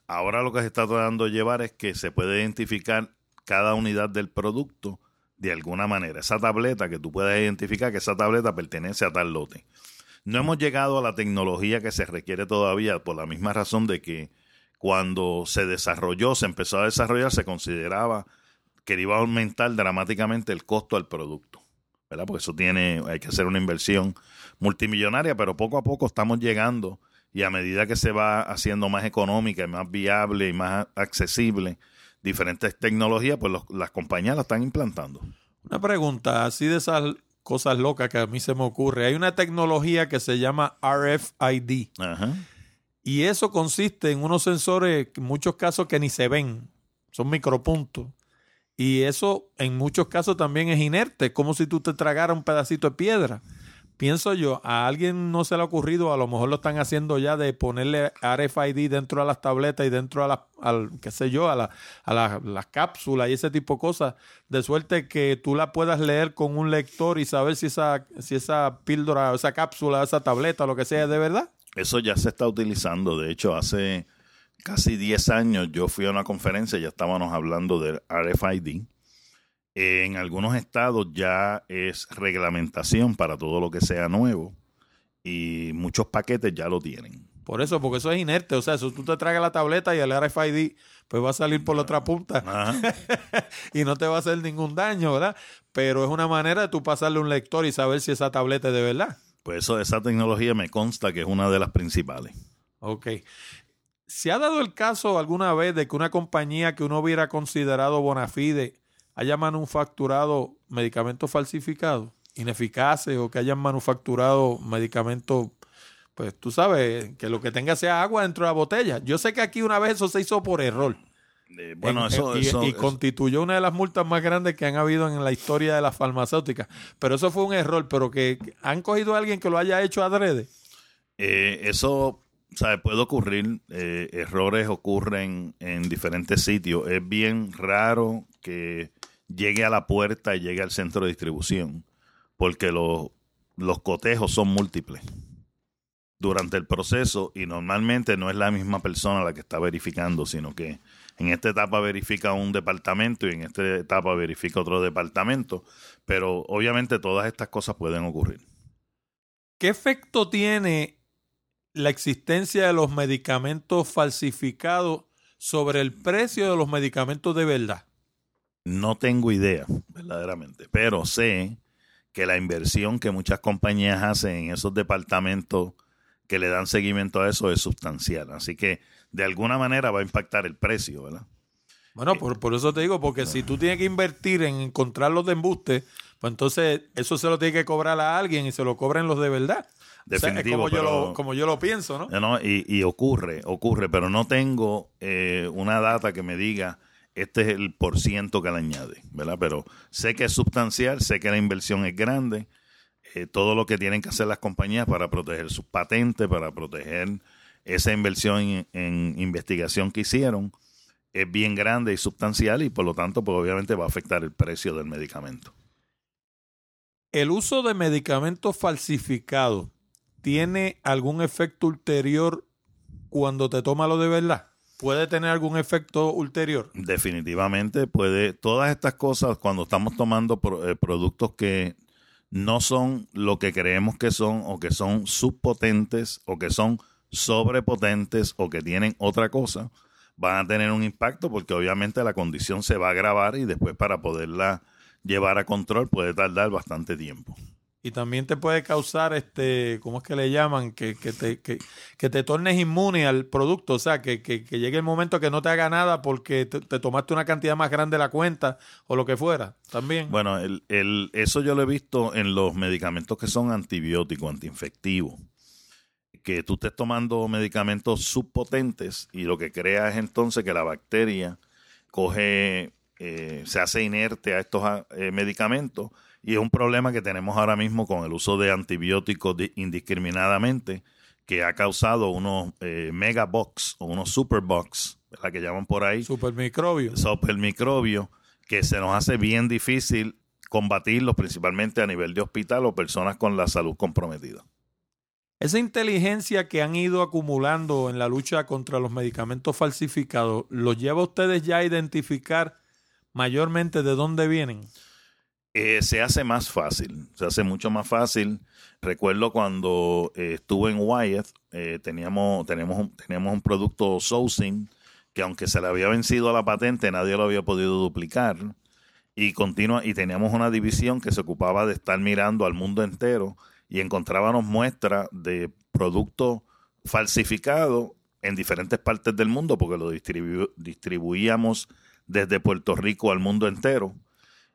Ahora lo que se está tratando de llevar es que se puede identificar cada unidad del producto de alguna manera. Esa tableta que tú puedas identificar que esa tableta pertenece a tal lote. No hemos llegado a la tecnología que se requiere todavía por la misma razón de que cuando se desarrolló, se empezó a desarrollar, se consideraba que iba a aumentar dramáticamente el costo del producto. ¿verdad? Porque eso tiene, hay que hacer una inversión multimillonaria, pero poco a poco estamos llegando y a medida que se va haciendo más económica y más viable y más accesible, diferentes tecnologías, pues las compañías las están implantando. Una pregunta, así de esas cosas locas que a mí se me ocurre. Hay una tecnología que se llama RFID. Y eso consiste en unos sensores, en muchos casos que ni se ven, son micropuntos. Y eso en muchos casos también es inerte, como si tú te tragaras un pedacito de piedra pienso yo, a alguien no se le ha ocurrido, a lo mejor lo están haciendo ya de ponerle RFID dentro de las tabletas y dentro de las, qué sé yo, a, a las cápsulas y ese tipo de cosas, de suerte que tú la puedas leer con un lector y saber si esa, si esa píldora, esa cápsula, esa tableta, lo que sea, de verdad. Eso ya se está utilizando, de hecho, hace casi 10 años yo fui a una conferencia, ya estábamos hablando del RFID en algunos estados ya es reglamentación para todo lo que sea nuevo y muchos paquetes ya lo tienen. Por eso, porque eso es inerte. O sea, eso tú te tragas la tableta y el RFID pues va a salir por la otra punta y no te va a hacer ningún daño, ¿verdad? Pero es una manera de tú pasarle un lector y saber si esa tableta es de verdad. Pues eso, esa tecnología me consta que es una de las principales. Ok. ¿Se ha dado el caso alguna vez de que una compañía que uno hubiera considerado bona fide haya manufacturado medicamentos falsificados, ineficaces, o que hayan manufacturado medicamentos, pues tú sabes, que lo que tenga sea agua dentro de la botella? Yo sé que aquí una vez eso se hizo por error. Eh, bueno, En- eso, y, eso- y constituyó una de las multas más grandes que han habido en la historia de las farmacéuticas. Pero eso fue un error, pero que que han cogido a alguien que lo haya hecho adrede. eh, eso sabe, puede ocurrir. eh, errores ocurren en diferentes sitios. Es bien raro que llegue a la puerta y llegue al centro de distribución, porque los, los cotejos son múltiples durante el proceso y normalmente no es la misma persona la que está verificando, sino que en esta etapa verifica un departamento y en esta etapa verifica otro departamento, pero obviamente todas estas cosas pueden ocurrir. ¿Qué efecto tiene la existencia de los medicamentos falsificados sobre el precio de los medicamentos de verdad? No tengo idea, verdaderamente, pero sé que la inversión que muchas compañías hacen en esos departamentos que le dan seguimiento a eso es sustancial. Así que de alguna manera va a impactar el precio, ¿verdad? Bueno, por, por eso te digo, porque si tú tienes que invertir en encontrar los de embuste, pues entonces eso se lo tiene que cobrar a alguien y se lo cobran los de verdad. O sea, es Definitivo, como, yo lo, como yo lo pienso, ¿no? ¿no? Y, y ocurre, ocurre, pero no tengo eh, una data que me diga este es el por ciento que le añade, ¿verdad? Pero sé que es sustancial, sé que la inversión es grande, eh, todo lo que tienen que hacer las compañías para proteger sus patentes, para proteger esa inversión en, en investigación que hicieron, es bien grande y sustancial y por lo tanto, pues obviamente va a afectar el precio del medicamento. ¿El uso de medicamentos falsificados tiene algún efecto ulterior cuando te toma lo de verdad? ¿Puede tener algún efecto ulterior? Definitivamente puede, todas estas cosas, cuando estamos tomando pro- eh, productos que no son lo que creemos que son, o que son subpotentes, o que son sobrepotentes, o que tienen otra cosa, van a tener un impacto porque obviamente la condición se va a agravar y después para poderla llevar a control puede tardar bastante tiempo. Y también te puede causar, este, ¿cómo es que le llaman? Que, que, te, que, que te tornes inmune al producto, o sea, que, que, llegue el momento que no te haga nada porque te, te tomaste una cantidad más grande de la cuenta o lo que fuera, también. Bueno, el, el- eso yo lo he visto en los medicamentos que son antibióticos, antiinfectivos. Que tú estés tomando medicamentos subpotentes y lo que crea es entonces que la bacteria coge, eh, se hace inerte a estos ah, eh, medicamentos y es un problema que tenemos ahora mismo con el uso de antibióticos di- indiscriminadamente que ha causado unos eh, megabox o unos superbox, la que llaman por ahí, Supermicrobios. supermicrobios que se nos hace bien difícil combatirlos, principalmente a nivel de hospital o personas con la salud comprometida. Esa inteligencia que han ido acumulando en la lucha contra los medicamentos falsificados, ¿los lleva a ustedes ya a identificar mayormente de dónde vienen? Eh, se hace más fácil, se hace mucho más fácil. Recuerdo cuando eh, estuve en Wyatt, eh, teníamos, teníamos, un, teníamos un producto Sousing que aunque se le había vencido la patente, nadie lo había podido duplicar. Y, continua, y teníamos una división que se ocupaba de estar mirando al mundo entero y encontrábamos muestras de productos falsificados en diferentes partes del mundo porque lo distribu- distribuíamos desde Puerto Rico al mundo entero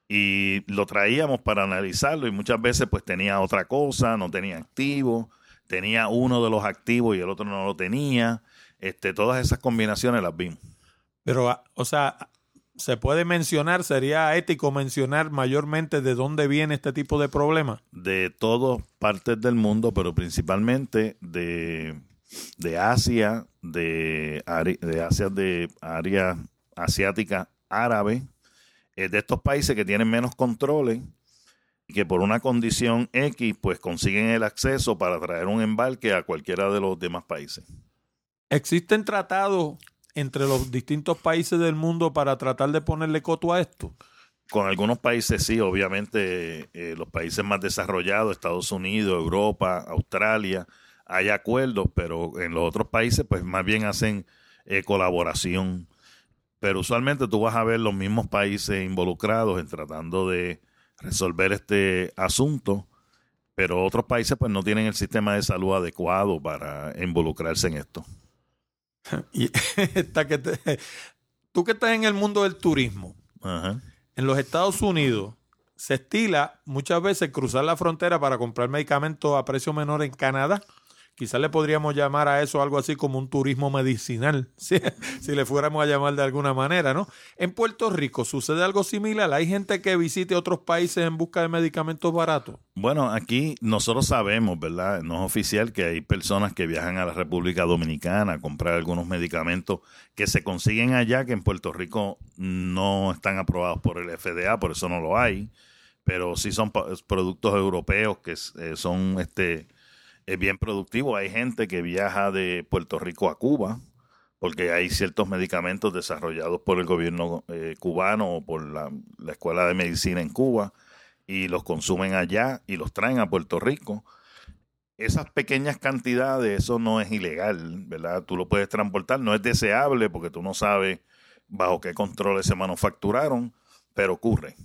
y lo traíamos para analizarlo y muchas veces pues tenía otra cosa, no tenía activo, tenía uno de los activos y el otro no lo tenía. Este, todas esas combinaciones las vimos. Pero, ah, o sea, se puede mencionar, sería ético mencionar mayormente de dónde viene este tipo de problema. de todas partes del mundo, pero principalmente de, de Asia, de, de Asia, de área asiática árabe, eh, de estos países que tienen menos controles y que por una condición X pues consiguen el acceso para traer un embarque a cualquiera de los demás países. ¿Existen tratados entre los distintos países del mundo para tratar de ponerle coto a esto? Con algunos países sí, obviamente eh, los países más desarrollados, Estados Unidos, Europa, Australia, hay acuerdos, pero en los otros países pues más bien hacen eh, colaboración. Pero usualmente tú vas a ver los mismos países involucrados en tratando de resolver este asunto pero otros países pues no tienen el sistema de salud adecuado para involucrarse en esto. Y esta que te- tú que estás en el mundo del turismo, Ajá. en los Estados Unidos se estila muchas veces cruzar la frontera para comprar medicamentos a precio menor en Canadá. Quizás le podríamos llamar a eso algo así como un turismo medicinal, si, le fuéramos a llamar de alguna manera, ¿no? En Puerto Rico sucede algo similar. Hay gente que visite otros países en busca de medicamentos baratos. Bueno, aquí nosotros sabemos, ¿verdad? No es oficial que hay personas que viajan a la República Dominicana a comprar algunos medicamentos que se consiguen allá, que en Puerto Rico no están aprobados por el FDA, por eso no lo hay, pero sí son productos europeos que eh, son este eh, bien productivos. Hay gente que viaja de Puerto Rico a Cuba, porque hay ciertos medicamentos desarrollados por el gobierno eh, cubano o por la, la Escuela de Medicina en Cuba y los consumen allá y los traen a Puerto Rico. Esas pequeñas cantidades, eso no es ilegal, ¿verdad? Tú lo puedes transportar, no es deseable porque tú no sabes bajo qué controles se manufacturaron, pero ocurre.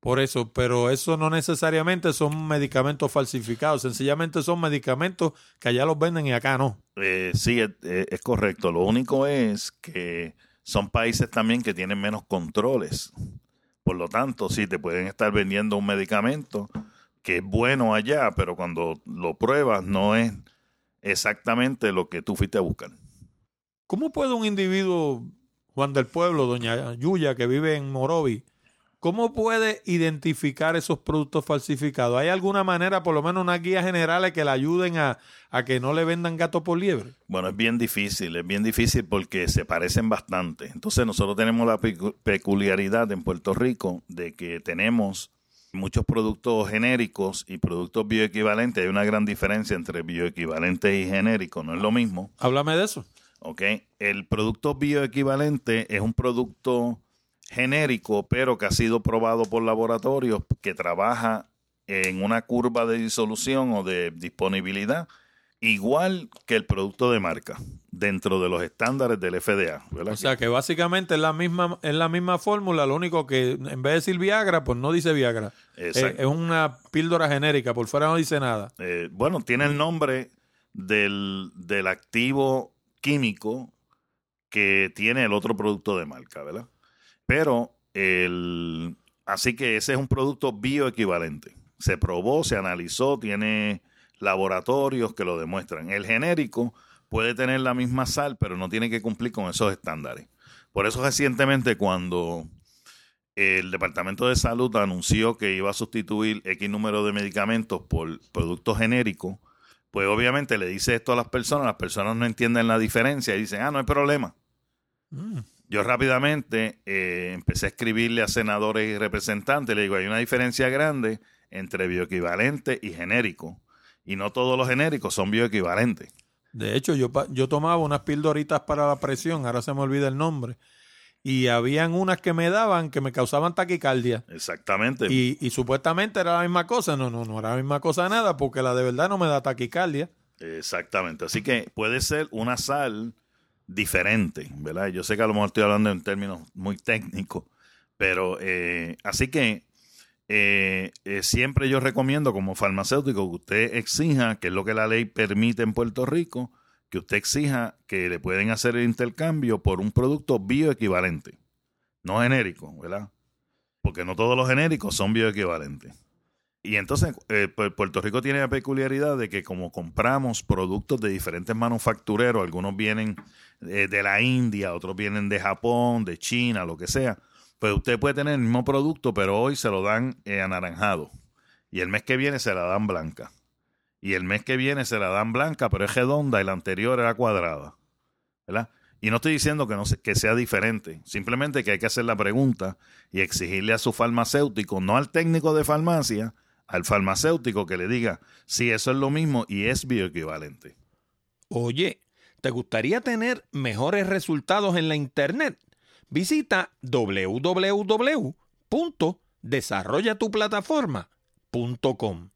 Por eso, pero eso no necesariamente son medicamentos falsificados, sencillamente son medicamentos que allá los venden y acá no. Eh, sí, es, es- es correcto. Lo único es que son países también que tienen menos controles. Por lo tanto, sí, te pueden estar vendiendo un medicamento que es bueno allá, pero cuando lo pruebas no es exactamente lo que tú fuiste a buscar. ¿Cómo puede un individuo, Juan del Pueblo, doña Yuya, que vive en Morovi, cómo puede identificar esos productos falsificados? ¿Hay alguna manera, por lo menos unas guías generales que le ayuden a, a que no le vendan gato por liebre? Bueno, es bien difícil, es bien difícil porque se parecen bastante. Entonces nosotros tenemos la pecu- peculiaridad en Puerto Rico de que tenemos muchos productos genéricos y productos bioequivalentes. Hay una gran diferencia entre bioequivalentes y genéricos, no es lo mismo. Háblame de eso. ¿ok? El producto bioequivalente es un producto genérico, pero que ha sido probado por laboratorios, que trabaja en una curva de disolución o de disponibilidad, igual que el producto de marca, dentro de los estándares del FDA. ¿verdad? O sea que básicamente es la misma, es la misma fórmula, lo único que en vez de decir Viagra, pues no dice Viagra. Eh, es una píldora genérica, por fuera no dice nada. Eh, bueno, tiene el nombre del, del activo químico que tiene el otro producto de marca, ¿verdad? Pero el así que ese es un producto bioequivalente. Se probó, se analizó, tiene laboratorios que lo demuestran. El genérico puede tener la misma sal, pero no tiene que cumplir con esos estándares. Por eso recientemente cuando el Departamento de Salud anunció que iba a sustituir X número de medicamentos por productos genéricos, pues obviamente le dice esto a las personas, las personas no entienden la diferencia y dicen, ah, no hay problema. Mm. Yo rápidamente eh, empecé a escribirle a senadores y representantes, le digo, hay una diferencia grande entre bioequivalente y genérico, y no todos los genéricos son bioequivalentes. De hecho, yo, yo tomaba unas pildoritas para la presión, ahora se me olvida el nombre, y habían unas que me daban que me causaban taquicardia. Exactamente. Y, y supuestamente era la misma cosa. No, no, no era la misma cosa nada, porque la de verdad no me da taquicardia. Exactamente. Así que puede ser una sal diferente, ¿verdad? Yo sé que a lo mejor estoy hablando en términos muy técnicos, pero eh, así que eh, eh, siempre yo recomiendo como farmacéutico que usted exija, que es lo que la ley permite en Puerto Rico, que usted exija que le pueden hacer el intercambio por un producto bioequivalente, no genérico, ¿verdad? Porque no todos los genéricos son bioequivalentes. Y entonces, eh, Pu- Puerto Rico tiene la peculiaridad de que como compramos productos de diferentes manufactureros, algunos vienen eh, de la India, otros vienen de Japón, de China, lo que sea, pues usted puede tener el mismo producto, pero hoy se lo dan eh, anaranjado. Y el mes que viene se la dan blanca. Y el mes que viene se la dan blanca, pero es redonda y la anterior era cuadrada. ¿Verdad? Y no estoy diciendo que, no se- que sea diferente, simplemente que hay que hacer la pregunta y exigirle a su farmacéutico, no al técnico de farmacia, al farmacéutico que le diga si eso es lo mismo y es bioequivalente. Oye, ¿te gustaría tener mejores resultados en la Internet? Visita www.desarrollatuplataforma.com.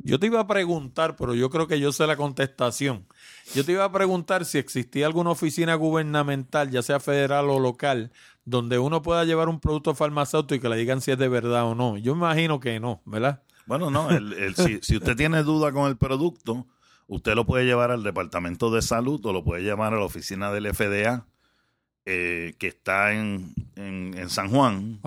Yo te iba a preguntar, pero yo creo que yo sé la contestación. Yo te iba a preguntar si existía alguna oficina gubernamental, ya sea federal o local, donde uno pueda llevar un producto farmacéutico y que le digan si es de verdad o no. Yo me imagino que no, ¿verdad? Bueno, no, si, si usted tiene duda con el producto, usted lo puede llevar al Departamento de Salud o lo puede llevar a la oficina del FDA, eh, que está en, en, San Juan,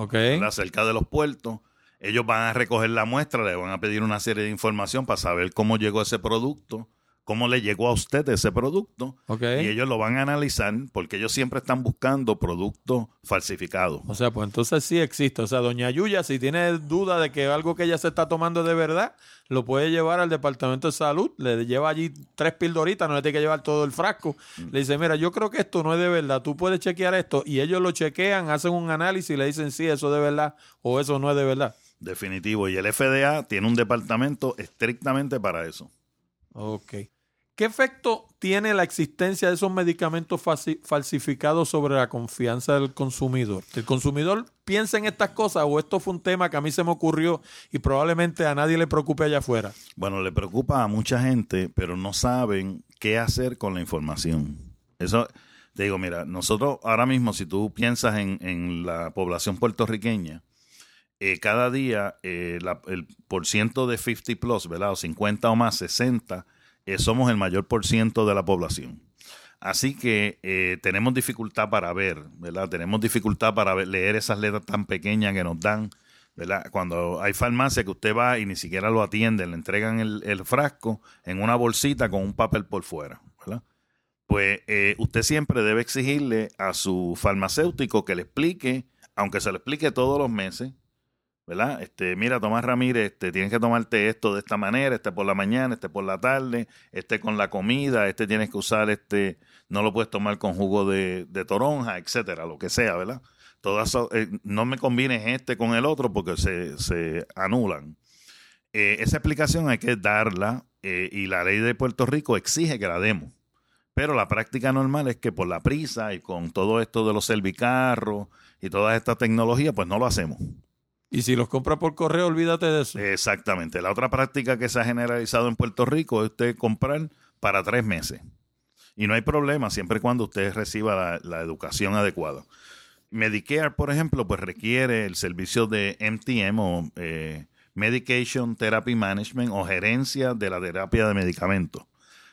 cerca de los puertos. Ellos van a recoger la muestra, le van a pedir una serie de información para saber cómo llegó ese producto cómo le llegó a usted ese producto. Y ellos lo van a analizar porque ellos siempre están buscando productos falsificados. O sea, pues entonces sí existe. O sea, doña Yuya, si tiene duda de que algo que ella se está tomando de verdad, lo puede llevar al Departamento de Salud, le lleva allí tres pildoritas, no le tiene que llevar todo el frasco. Le dice, mira, yo creo que esto no es de verdad, tú puedes chequear esto. Y ellos lo chequean, hacen un análisis y le dicen, sí, eso es de verdad o eso no es de verdad. Definitivo. Y el FDA tiene un departamento estrictamente para eso. Ok. ¿Qué efecto tiene la existencia de esos medicamentos falsificados sobre la confianza del consumidor? ¿El consumidor piensa en estas cosas o esto fue un tema que a mí se me ocurrió y probablemente a nadie le preocupe allá afuera? Bueno, le preocupa a mucha gente, pero no saben qué hacer con la información. Eso, te digo, mira, nosotros ahora mismo, si tú piensas en, la población puertorriqueña, eh, cada día eh, el por ciento de 50 plus, ¿verdad? O 50 o más, 60 eh, somos el mayor por ciento de la población. Así que eh, tenemos dificultad para ver, ¿verdad? Tenemos dificultad para leer esas letras tan pequeñas que nos dan, ¿verdad? Cuando hay farmacia que usted va y ni siquiera lo atiende, le entregan el, frasco en una bolsita con un papel por fuera, ¿verdad? Pues eh, usted siempre debe exigirle a su farmacéutico que le explique, aunque se lo explique todos los meses, ¿verdad? Este, mira, Tomás Ramírez, este, tienes que tomarte esto de esta manera, este por la mañana, este por la tarde, este con la comida, este tienes que usar, este, no lo puedes tomar con jugo de, toronja, etcétera, lo que sea, ¿verdad? Todo eso, eh, no me combines este con el otro porque se, se anulan. Eh, esa explicación hay que darla eh, y la ley de Puerto Rico exige que la demos. Pero la práctica normal es que por la prisa y con todo esto de los servicarros y toda esta tecnología, pues no lo hacemos. Y si los compra por correo, olvídate de eso. Exactamente. La otra práctica que se ha generalizado en Puerto Rico es usted comprar para tres meses. Y no hay problema siempre y cuando usted reciba la, educación adecuada. Medicare, por ejemplo, pues requiere el servicio de MTM o eh, Medication Therapy Management o gerencia de la terapia de medicamentos.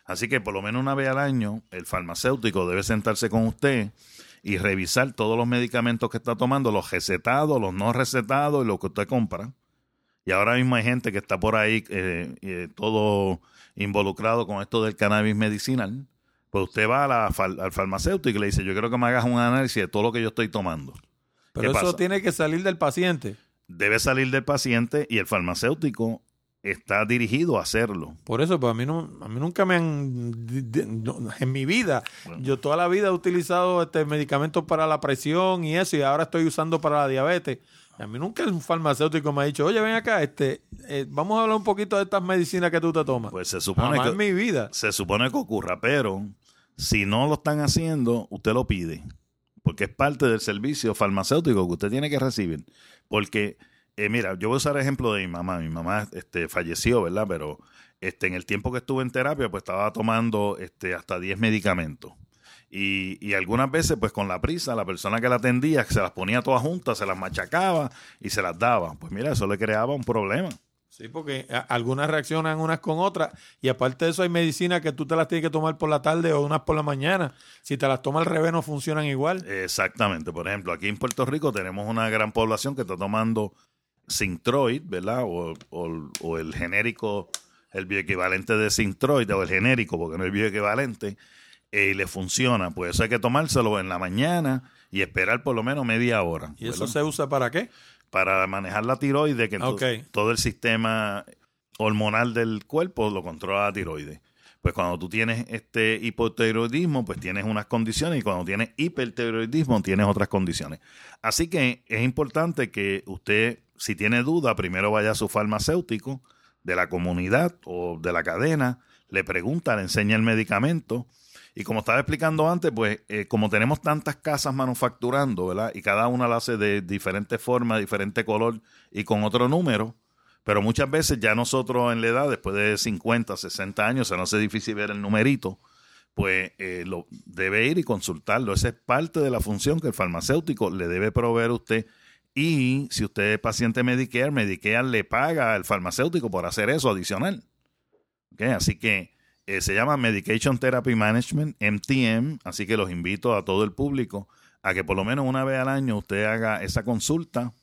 Así que por lo menos una vez al año el farmacéutico debe sentarse con usted y revisar todos los medicamentos que está tomando, los recetados, los no recetados y lo que usted compra. Y ahora mismo hay gente que está por ahí eh, eh, todo involucrado con esto del cannabis medicinal. Pues usted va al farmacéutico y le dice, yo quiero que me hagas un análisis de todo lo que yo estoy tomando. Pero eso tiene que salir del paciente. Debe salir del paciente y el farmacéutico está dirigido a hacerlo. Por eso, pues a mí, no, a mí nunca me han, en mi vida, yo toda la vida he utilizado este medicamentos para la presión y eso, y ahora estoy usando para la diabetes. a mí nunca un farmacéutico me ha dicho, oye, ven acá, este, eh, vamos a hablar un poquito de estas medicinas que tú te tomas. Pues se supone que... en mi vida. Se supone que ocurra, pero si no lo están haciendo, usted lo pide. Porque es parte del servicio farmacéutico que usted tiene que recibir. Porque eh, mira, yo voy a usar el ejemplo de mi mamá. Mi mamá este, falleció, ¿verdad? Pero este, en el tiempo que estuve en terapia, pues estaba tomando este, hasta 10 medicamentos. Y, y, algunas veces, pues con la prisa, la persona que la atendía se las ponía todas juntas, se las machacaba y se las daba. Pues mira, eso le creaba un problema. Sí, porque algunas reaccionan unas con otras y aparte de eso hay medicinas que tú te las tienes que tomar por la tarde o unas por la mañana. Si te las tomas al revés no funcionan igual. Exactamente. Por ejemplo, aquí en Puerto Rico tenemos una gran población que está tomando Synthroid, ¿verdad? O, el genérico, el bioequivalente de Synthroid, o el genérico, porque no es bioequivalente, eh, y le funciona. Pues eso hay que tomárselo en la mañana y esperar por lo menos media hora. ¿Y eso se usa para qué? Para manejar la tiroides, que todo el sistema hormonal del cuerpo lo controla la tiroides. Pues cuando tú tienes este hipotiroidismo, pues tienes unas condiciones y cuando tienes hipertiroidismo tienes otras condiciones. Así que es importante que usted si tiene duda, primero vaya a su farmacéutico de la comunidad o de la cadena, le pregunta, le enseña el medicamento. Y como estaba explicando antes, pues eh, como tenemos tantas casas manufacturando, ¿verdad? Y cada una la hace de diferente forma, diferente color y con otro número, pero muchas veces ya nosotros en la edad, después de 50, 60 años, se nos hace difícil ver el numerito, pues eh, lo, debe ir y consultarlo. Esa es parte de la función que el farmacéutico le debe proveer a usted Y si usted es paciente Medicare, Medicare le paga al farmacéutico por hacer eso adicional. Así que eh, se llama Medication Therapy Management, MTM, así que los invito a todo el público a que por lo menos una vez al año usted haga esa consulta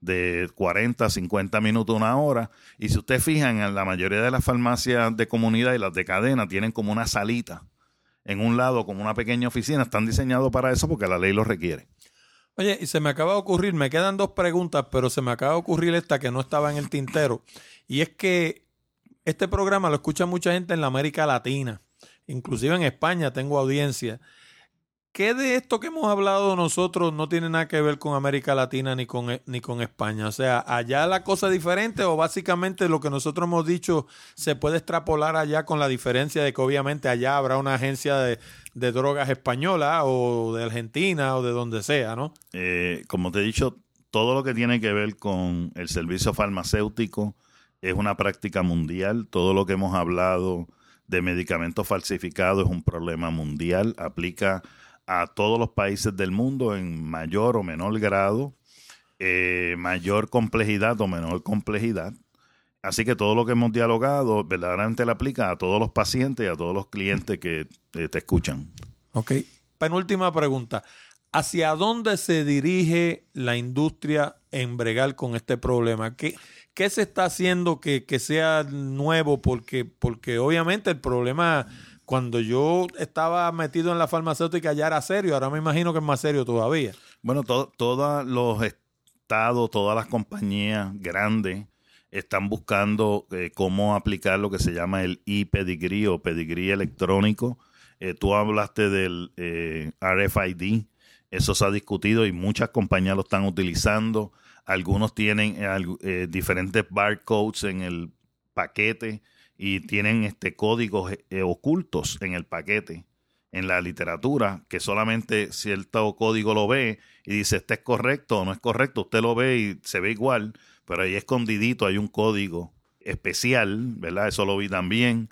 de 40, 50 minutos, una hora. Y si usted fijan, en la mayoría de las farmacias de comunidad y las de cadena tienen como una salita en un lado, como una pequeña oficina. Están diseñados para eso porque la ley lo requiere. Oye, y se me acaba de ocurrir, me quedan dos preguntas, pero se me acaba de ocurrir esta que no estaba en el tintero. Y es que este programa lo escucha mucha gente en la América Latina, inclusive en España tengo audiencia. ¿Qué de esto que hemos hablado nosotros no tiene nada que ver con América Latina ni con, ni con España? O sea, allá la cosa es diferente o básicamente lo que nosotros hemos dicho se puede extrapolar allá con la diferencia de que obviamente allá habrá una agencia de, drogas española o de Argentina o de donde sea, ¿no? Eh, como te he dicho, todo lo que tiene que ver con el servicio farmacéutico, es una práctica mundial. Todo lo que hemos hablado de medicamentos falsificados es un problema mundial. Aplica a todos los países del mundo en mayor o menor grado, eh, mayor complejidad o menor complejidad. Así que todo lo que hemos dialogado verdaderamente le aplica a todos los pacientes y a todos los clientes que eh, te escuchan. Ok. Penúltima pregunta. ¿Hacia dónde se dirige la industria en bregar con este problema? ¿Qué, ¿Qué se está haciendo que, sea nuevo? Porque, porque obviamente el problema, cuando yo estaba metido en la farmacéutica ya era serio, ahora me imagino que es más serio todavía. Bueno, todos los estados, todas las compañías grandes están buscando eh, cómo aplicar lo que se llama el e-pedigree o pedigrí electrónico. Eh, tú hablaste del eh, RFID, eso se ha discutido y muchas compañías lo están utilizando. Algunos tienen eh, diferentes barcodes en el paquete y tienen este códigos ocultos en el paquete en la literatura que solamente cierto código lo ve y dice este es correcto o no es correcto, usted lo ve y se ve igual, pero ahí escondidito hay un código especial, ¿verdad? Eso lo vi también.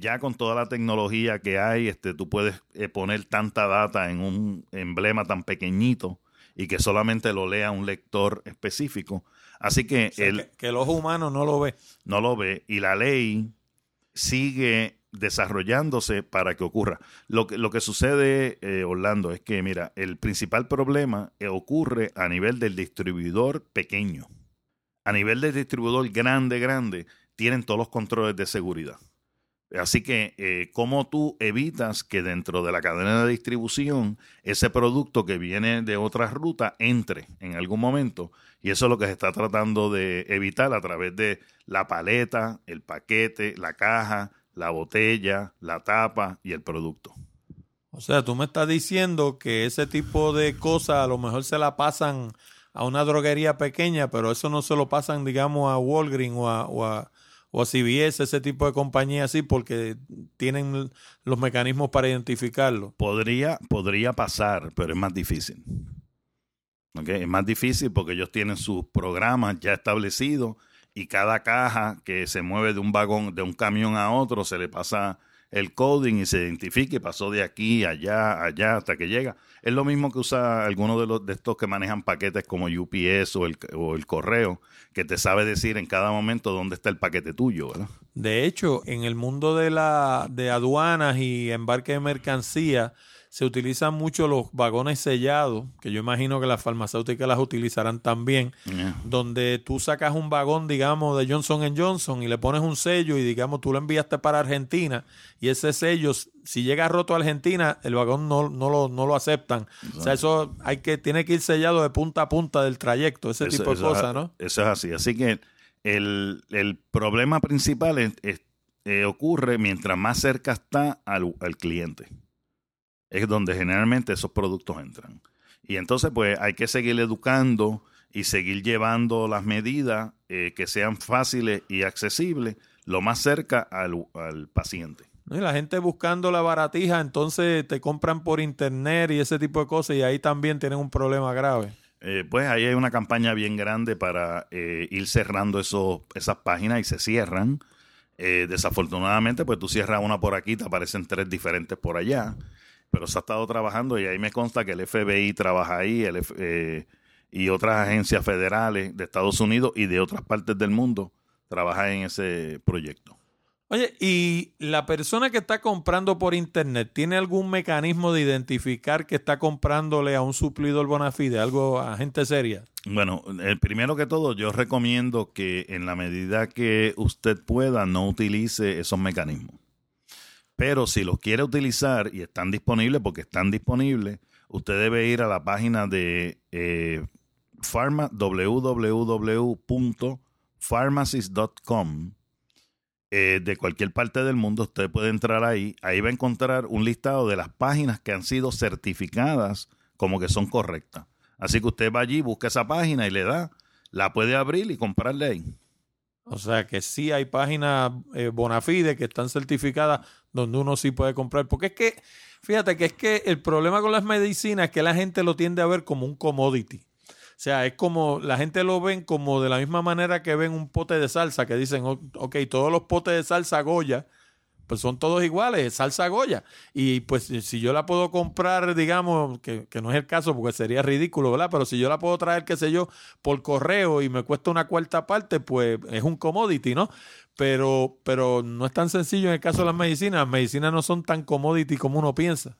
ya con toda la tecnología que hay, este, tú puedes poner tanta data en un emblema tan pequeñito y que solamente lo lea un lector específico. Así que, el, que, el ojo humano no lo ve. No lo ve y la ley sigue desarrollándose para que ocurra. Lo que, lo que sucede, eh, Orlando, es que, mira, el principal problema eh, ocurre a nivel del distribuidor pequeño. A nivel del distribuidor grande, grande, tienen todos los controles de seguridad. Así que, eh, ¿cómo tú evitas que dentro de la cadena de distribución ese producto que viene de otra ruta entre en algún momento? Y eso es lo que se está tratando de evitar a través de la paleta, el paquete, la caja, la botella, la tapa y el producto. O sea, tú me estás diciendo que ese tipo de cosas a lo mejor se la pasan a una droguería pequeña, pero eso no se lo pasan, digamos, a Walgreens o a o a CBS, ese tipo de compañía así, porque tienen los mecanismos para identificarlo. Podría, podría pasar, pero es más difícil. ¿Okay? Es más difícil porque ellos tienen sus programas ya establecidos y cada caja que se mueve de un vagón, de un camión a otro, se le pasa el coding y se identifica y pasó de aquí, allá, allá, hasta que llega. Es lo mismo que usa alguno de, los, de estos que manejan paquetes como UPS o el, o el correo, que te sabe decir en cada momento dónde está el paquete tuyo, ¿verdad? De hecho, en el mundo de, la, de aduanas y embarque de mercancía, se utilizan mucho los vagones sellados, que yo imagino que las farmacéuticas las utilizarán también, donde tú sacas un vagón, digamos, de Johnson Johnson y le pones un sello y digamos tú lo enviaste para Argentina y ese sello, si llega roto a Argentina, el vagón no, no, lo, no lo aceptan. O sea, eso hay que, tiene que ir sellado de punta a punta del trayecto, ese tipo de cosas, ¿no? Eso es así. Así que el, problema principal es, eh, ocurre mientras más cerca está al, al cliente es donde generalmente esos productos entran. Y entonces, pues hay que seguir educando y seguir llevando las medidas eh, que sean fáciles y accesibles lo más cerca al, paciente. Y la gente buscando la baratija, entonces te compran por internet y ese tipo de cosas y ahí también tienen un problema grave. Eh, pues ahí hay una campaña bien grande para eh, ir cerrando esos, esas páginas y se cierran. desafortunadamente, pues tú cierras una por aquí, te aparecen tres diferentes por allá pero se ha estado trabajando y ahí me consta que el FBI trabaja ahí, el, eh, y otras agencias federales de Estados Unidos y de otras partes del mundo trabajan en ese proyecto. Oye, ¿y la persona que está comprando por internet tiene algún mecanismo de identificar que está comprándole a un suplidor bona fide, algo a gente seria? Bueno, el primero que todo, yo recomiendo que en la medida que usted pueda, no utilice esos mecanismos. Pero si los quiere utilizar y están disponibles, porque están disponibles, usted debe ir a la página de eh, eh, de cualquier parte del mundo, usted puede entrar ahí. Ahí va a encontrar un listado de las páginas que han sido certificadas como que son correctas. Así que usted va allí, busca esa página y le da, la puede abrir y comprarle ahí. O sea que sí hay páginas eh, bona fide que están certificadas donde uno sí puede comprar. Porque es que, fíjate que es que el problema con las medicinas es que la gente lo tiende a ver como un commodity. O sea, es como la gente lo ven como de la misma manera que ven un pote de salsa, que dicen, ok, todos los potes de salsa Goya, pues son todos iguales, salsa Goya. Y pues si yo la puedo comprar, digamos, que, que, no es el caso porque sería ridículo, ¿verdad? Pero si yo la puedo traer, qué sé yo, por correo y me cuesta una cuarta parte, pues es un commodity, ¿no? Pero, pero no es tan sencillo en el caso de las medicinas. Las medicinas no son tan commodity como uno piensa.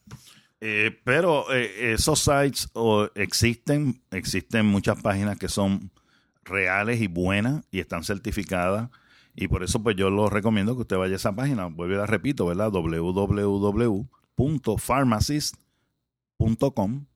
Eh, pero eh, esos sites existen, existen muchas páginas que son reales y buenas y están certificadas. Y por eso pues yo lo recomiendo que usted vaya a esa página. Vuelvo y la repito, ¿verdad? www.pharmacist.com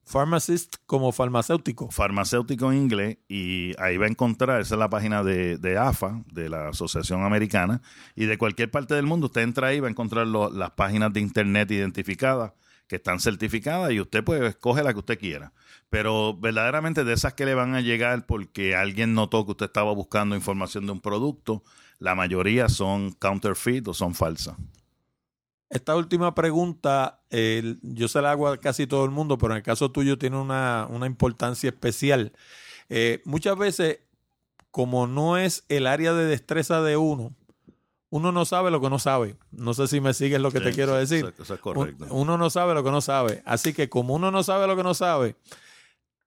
Pharmacist como farmacéutico. Farmacéutico en inglés. Y ahí va a encontrar, esa es la página de, de AFA, de la Asociación Americana. Y de cualquier parte del mundo, usted entra ahí, va a encontrar las páginas de internet identificadas que están certificadas y usted pues escoge la que usted quiera. Pero verdaderamente de esas que le van a llegar porque alguien notó que usted estaba buscando información de un producto, la mayoría son counterfeit o son falsas. Esta última pregunta, yo se la hago a casi todo el mundo, pero en el caso tuyo tiene una, importancia especial. Eh, muchas veces, como no es el área de destreza de uno, uno no sabe lo que no sabe. No sé si me sigues lo que te quiero decir. Eso, es correcto. Uno no sabe lo que no sabe. Así que como uno no sabe lo que no sabe,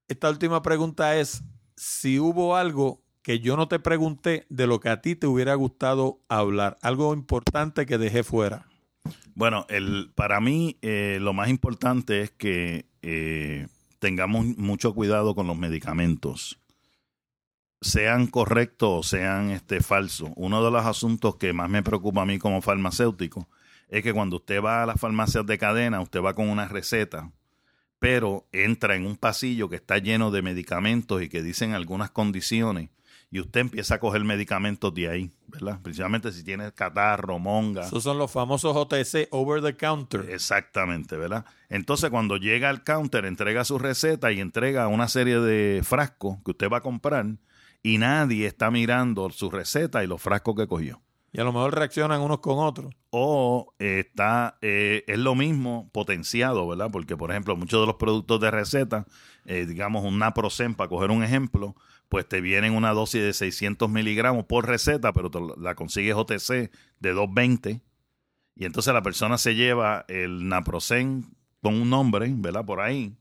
esta última pregunta es si hubo algo que yo no te pregunté de lo que a ti te hubiera gustado hablar. Algo importante que dejé fuera. Bueno, el, para mí eh, lo más importante es que eh, tengamos mucho cuidado con los medicamentos. Sean correctos o sean este, falsos, uno de los asuntos que más me preocupa a mí como farmacéutico es que cuando usted va a las farmacias de cadena, usted va con una receta, pero entra en un pasillo que está lleno de medicamentos y que dicen algunas condiciones y usted empieza a coger medicamentos de ahí, ¿verdad? Principalmente si tiene catarro, monga. Esos son los famosos OTC, over the counter. Exactamente, ¿verdad? Entonces cuando llega al counter, entrega su receta y entrega una serie de frascos que usted va a comprar y nadie está mirando su receta y los frascos que cogió. Y a lo mejor reaccionan unos con otros. O está, eh, es lo mismo potenciado, ¿verdad? Porque, por ejemplo, muchos de los productos de receta, eh, digamos un Naproxen, para coger un ejemplo, pues te vienen una dosis de 600 miligramos por receta, pero la consigues OTC de 220. Y entonces la persona se lleva el Naproxen con un nombre, ¿verdad? Por ahí.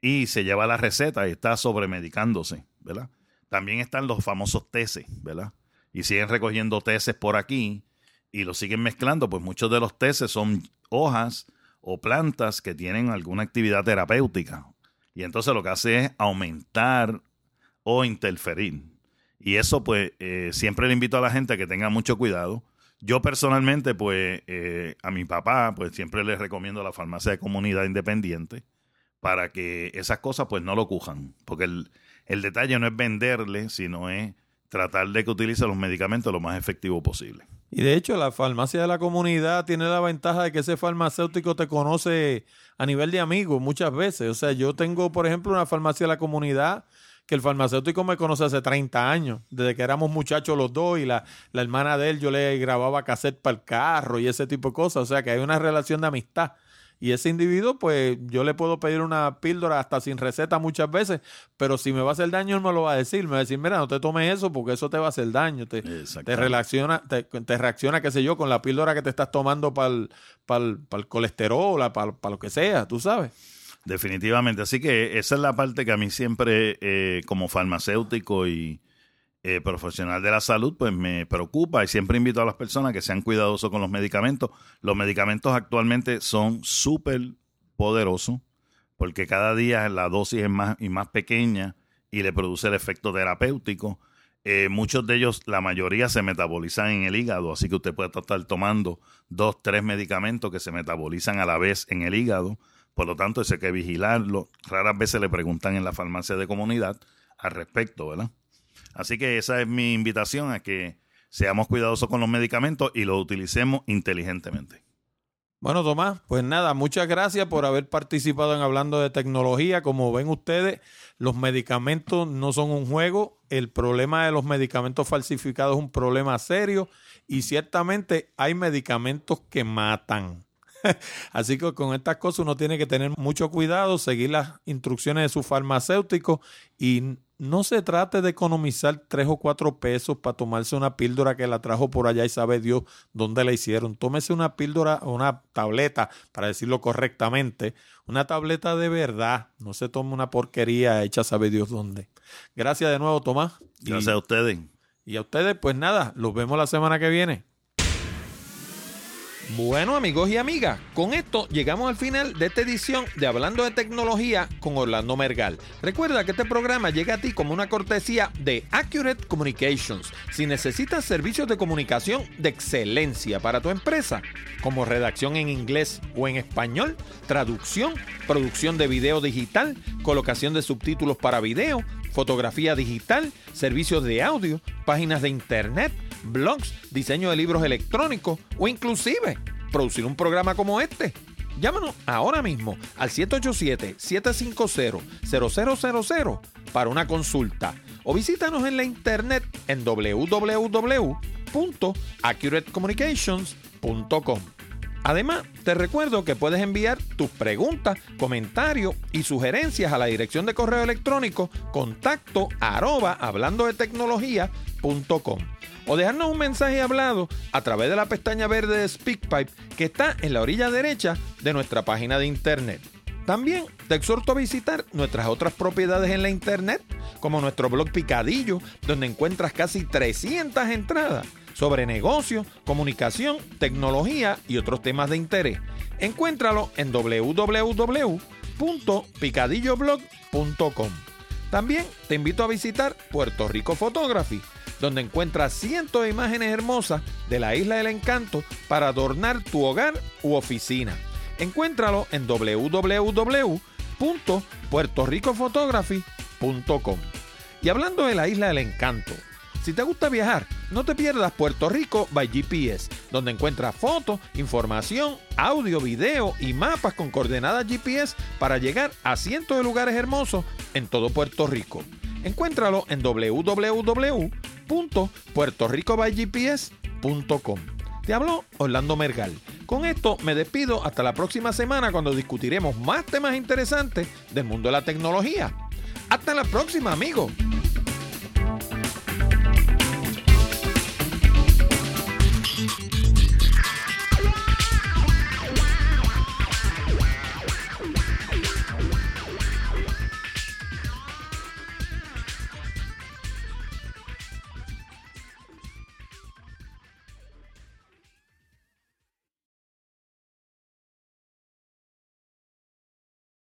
Y se lleva la receta y está sobremedicándose, ¿verdad? También están los famosos tesis, ¿verdad? Y siguen recogiendo tesis por aquí y lo siguen mezclando, pues muchos de los tesis son hojas o plantas que tienen alguna actividad terapéutica. Y entonces lo que hace es aumentar o interferir. Y eso pues eh, siempre le invito a la gente a que tenga mucho cuidado. Yo personalmente pues eh, a mi papá pues siempre le recomiendo la farmacia de comunidad independiente para que esas cosas pues no lo cojan. Porque el, el detalle no es venderle, sino es tratar de que utilice los medicamentos lo más efectivo posible. Y de hecho, la farmacia de la comunidad tiene la ventaja de que ese farmacéutico te conoce a nivel de amigo muchas veces. O sea, yo tengo, por ejemplo, una farmacia de la comunidad que el farmacéutico me conoce hace 30 años, desde que éramos muchachos los dos y la, la hermana de él yo le grababa cassette para el carro y ese tipo de cosas. O sea, que hay una relación de amistad. Y ese individuo, pues yo le puedo pedir una píldora hasta sin receta muchas veces, pero si me va a hacer daño, él me lo va a decir. Me va a decir, mira, no te tomes eso porque eso te va a hacer daño. Te, te reacciona, te, reacciona, qué sé yo, con la píldora que te estás tomando para el, para el, colesterol, para, para lo que sea, tú sabes. Definitivamente. Así que esa es la parte que a mí siempre, eh, como farmacéutico y eh, profesional de la salud, pues me preocupa y siempre invito a las personas que sean cuidadosos con los medicamentos. Los medicamentos actualmente son súper poderosos porque cada día la dosis es más y más pequeña y le produce el efecto terapéutico. Eh, muchos de ellos, la mayoría se metabolizan en el hígado, así que usted puede estar tomando dos, tres medicamentos que se metabolizan a la vez en el hígado. Por lo tanto, eso hay que vigilarlo. Raras veces le preguntan en la farmacia de comunidad al respecto, ¿verdad? Así que esa es mi invitación a que seamos cuidadosos con los medicamentos y los utilicemos inteligentemente. Bueno, Tomás, pues nada, muchas gracias por haber participado en Hablando de Tecnología. Como ven ustedes, los medicamentos no son un juego. El problema de los medicamentos falsificados es un problema serio y ciertamente hay medicamentos que matan. Así que con estas cosas uno tiene que tener mucho cuidado, seguir las instrucciones de su farmacéutico y no se trate de economizar tres o cuatro pesos para tomarse una píldora que la trajo por allá y sabe Dios dónde la hicieron. Tómese una píldora o una tableta, para decirlo correctamente, una tableta de verdad. No se tome una porquería hecha sabe Dios dónde. Gracias de nuevo, Tomás. Gracias a ustedes. Y a ustedes, pues nada, los vemos la semana que viene. Bueno amigos y amigas, con esto llegamos al final de esta edición de Hablando de Tecnología con Orlando Mergal. Recuerda que este programa llega a ti como una cortesía de Accurate Communications. Si necesitas servicios de comunicación de excelencia para tu empresa, como redacción en inglés o en español, traducción, producción de video digital, colocación de subtítulos para video, fotografía digital, servicios de audio, páginas de internet, blogs, diseño de libros electrónicos o inclusive producir un programa como este. Llámanos ahora mismo al 787-750-0000 para una consulta o visítanos en la internet en www.accuratecommunications.com. Además, te recuerdo que puedes enviar tus preguntas, comentarios y sugerencias a la dirección de correo electrónico contacto arroba hablando de tecnología.com o dejarnos un mensaje hablado a través de la pestaña verde de SpeakPipe que está en la orilla derecha de nuestra página de internet. También te exhorto a visitar nuestras otras propiedades en la internet, como nuestro blog Picadillo, donde encuentras casi 300 entradas sobre negocios, comunicación, tecnología y otros temas de interés. Encuéntralo en www.picadilloblog.com. También te invito a visitar Puerto Rico Photography, donde encuentras cientos de imágenes hermosas de la Isla del Encanto para adornar tu hogar u oficina. Encuéntralo en www.puertoricophotography.com. Y hablando de la Isla del Encanto, si te gusta viajar, no te pierdas Puerto Rico by GPS, donde encuentras fotos, información, audio, video y mapas con coordenadas GPS para llegar a cientos de lugares hermosos en todo Puerto Rico. Encuéntralo en www.puertoricobygps.com. Te habló Orlando Mergal. Con esto me despido hasta la próxima semana cuando discutiremos más temas interesantes del mundo de la tecnología. Hasta la próxima, amigos.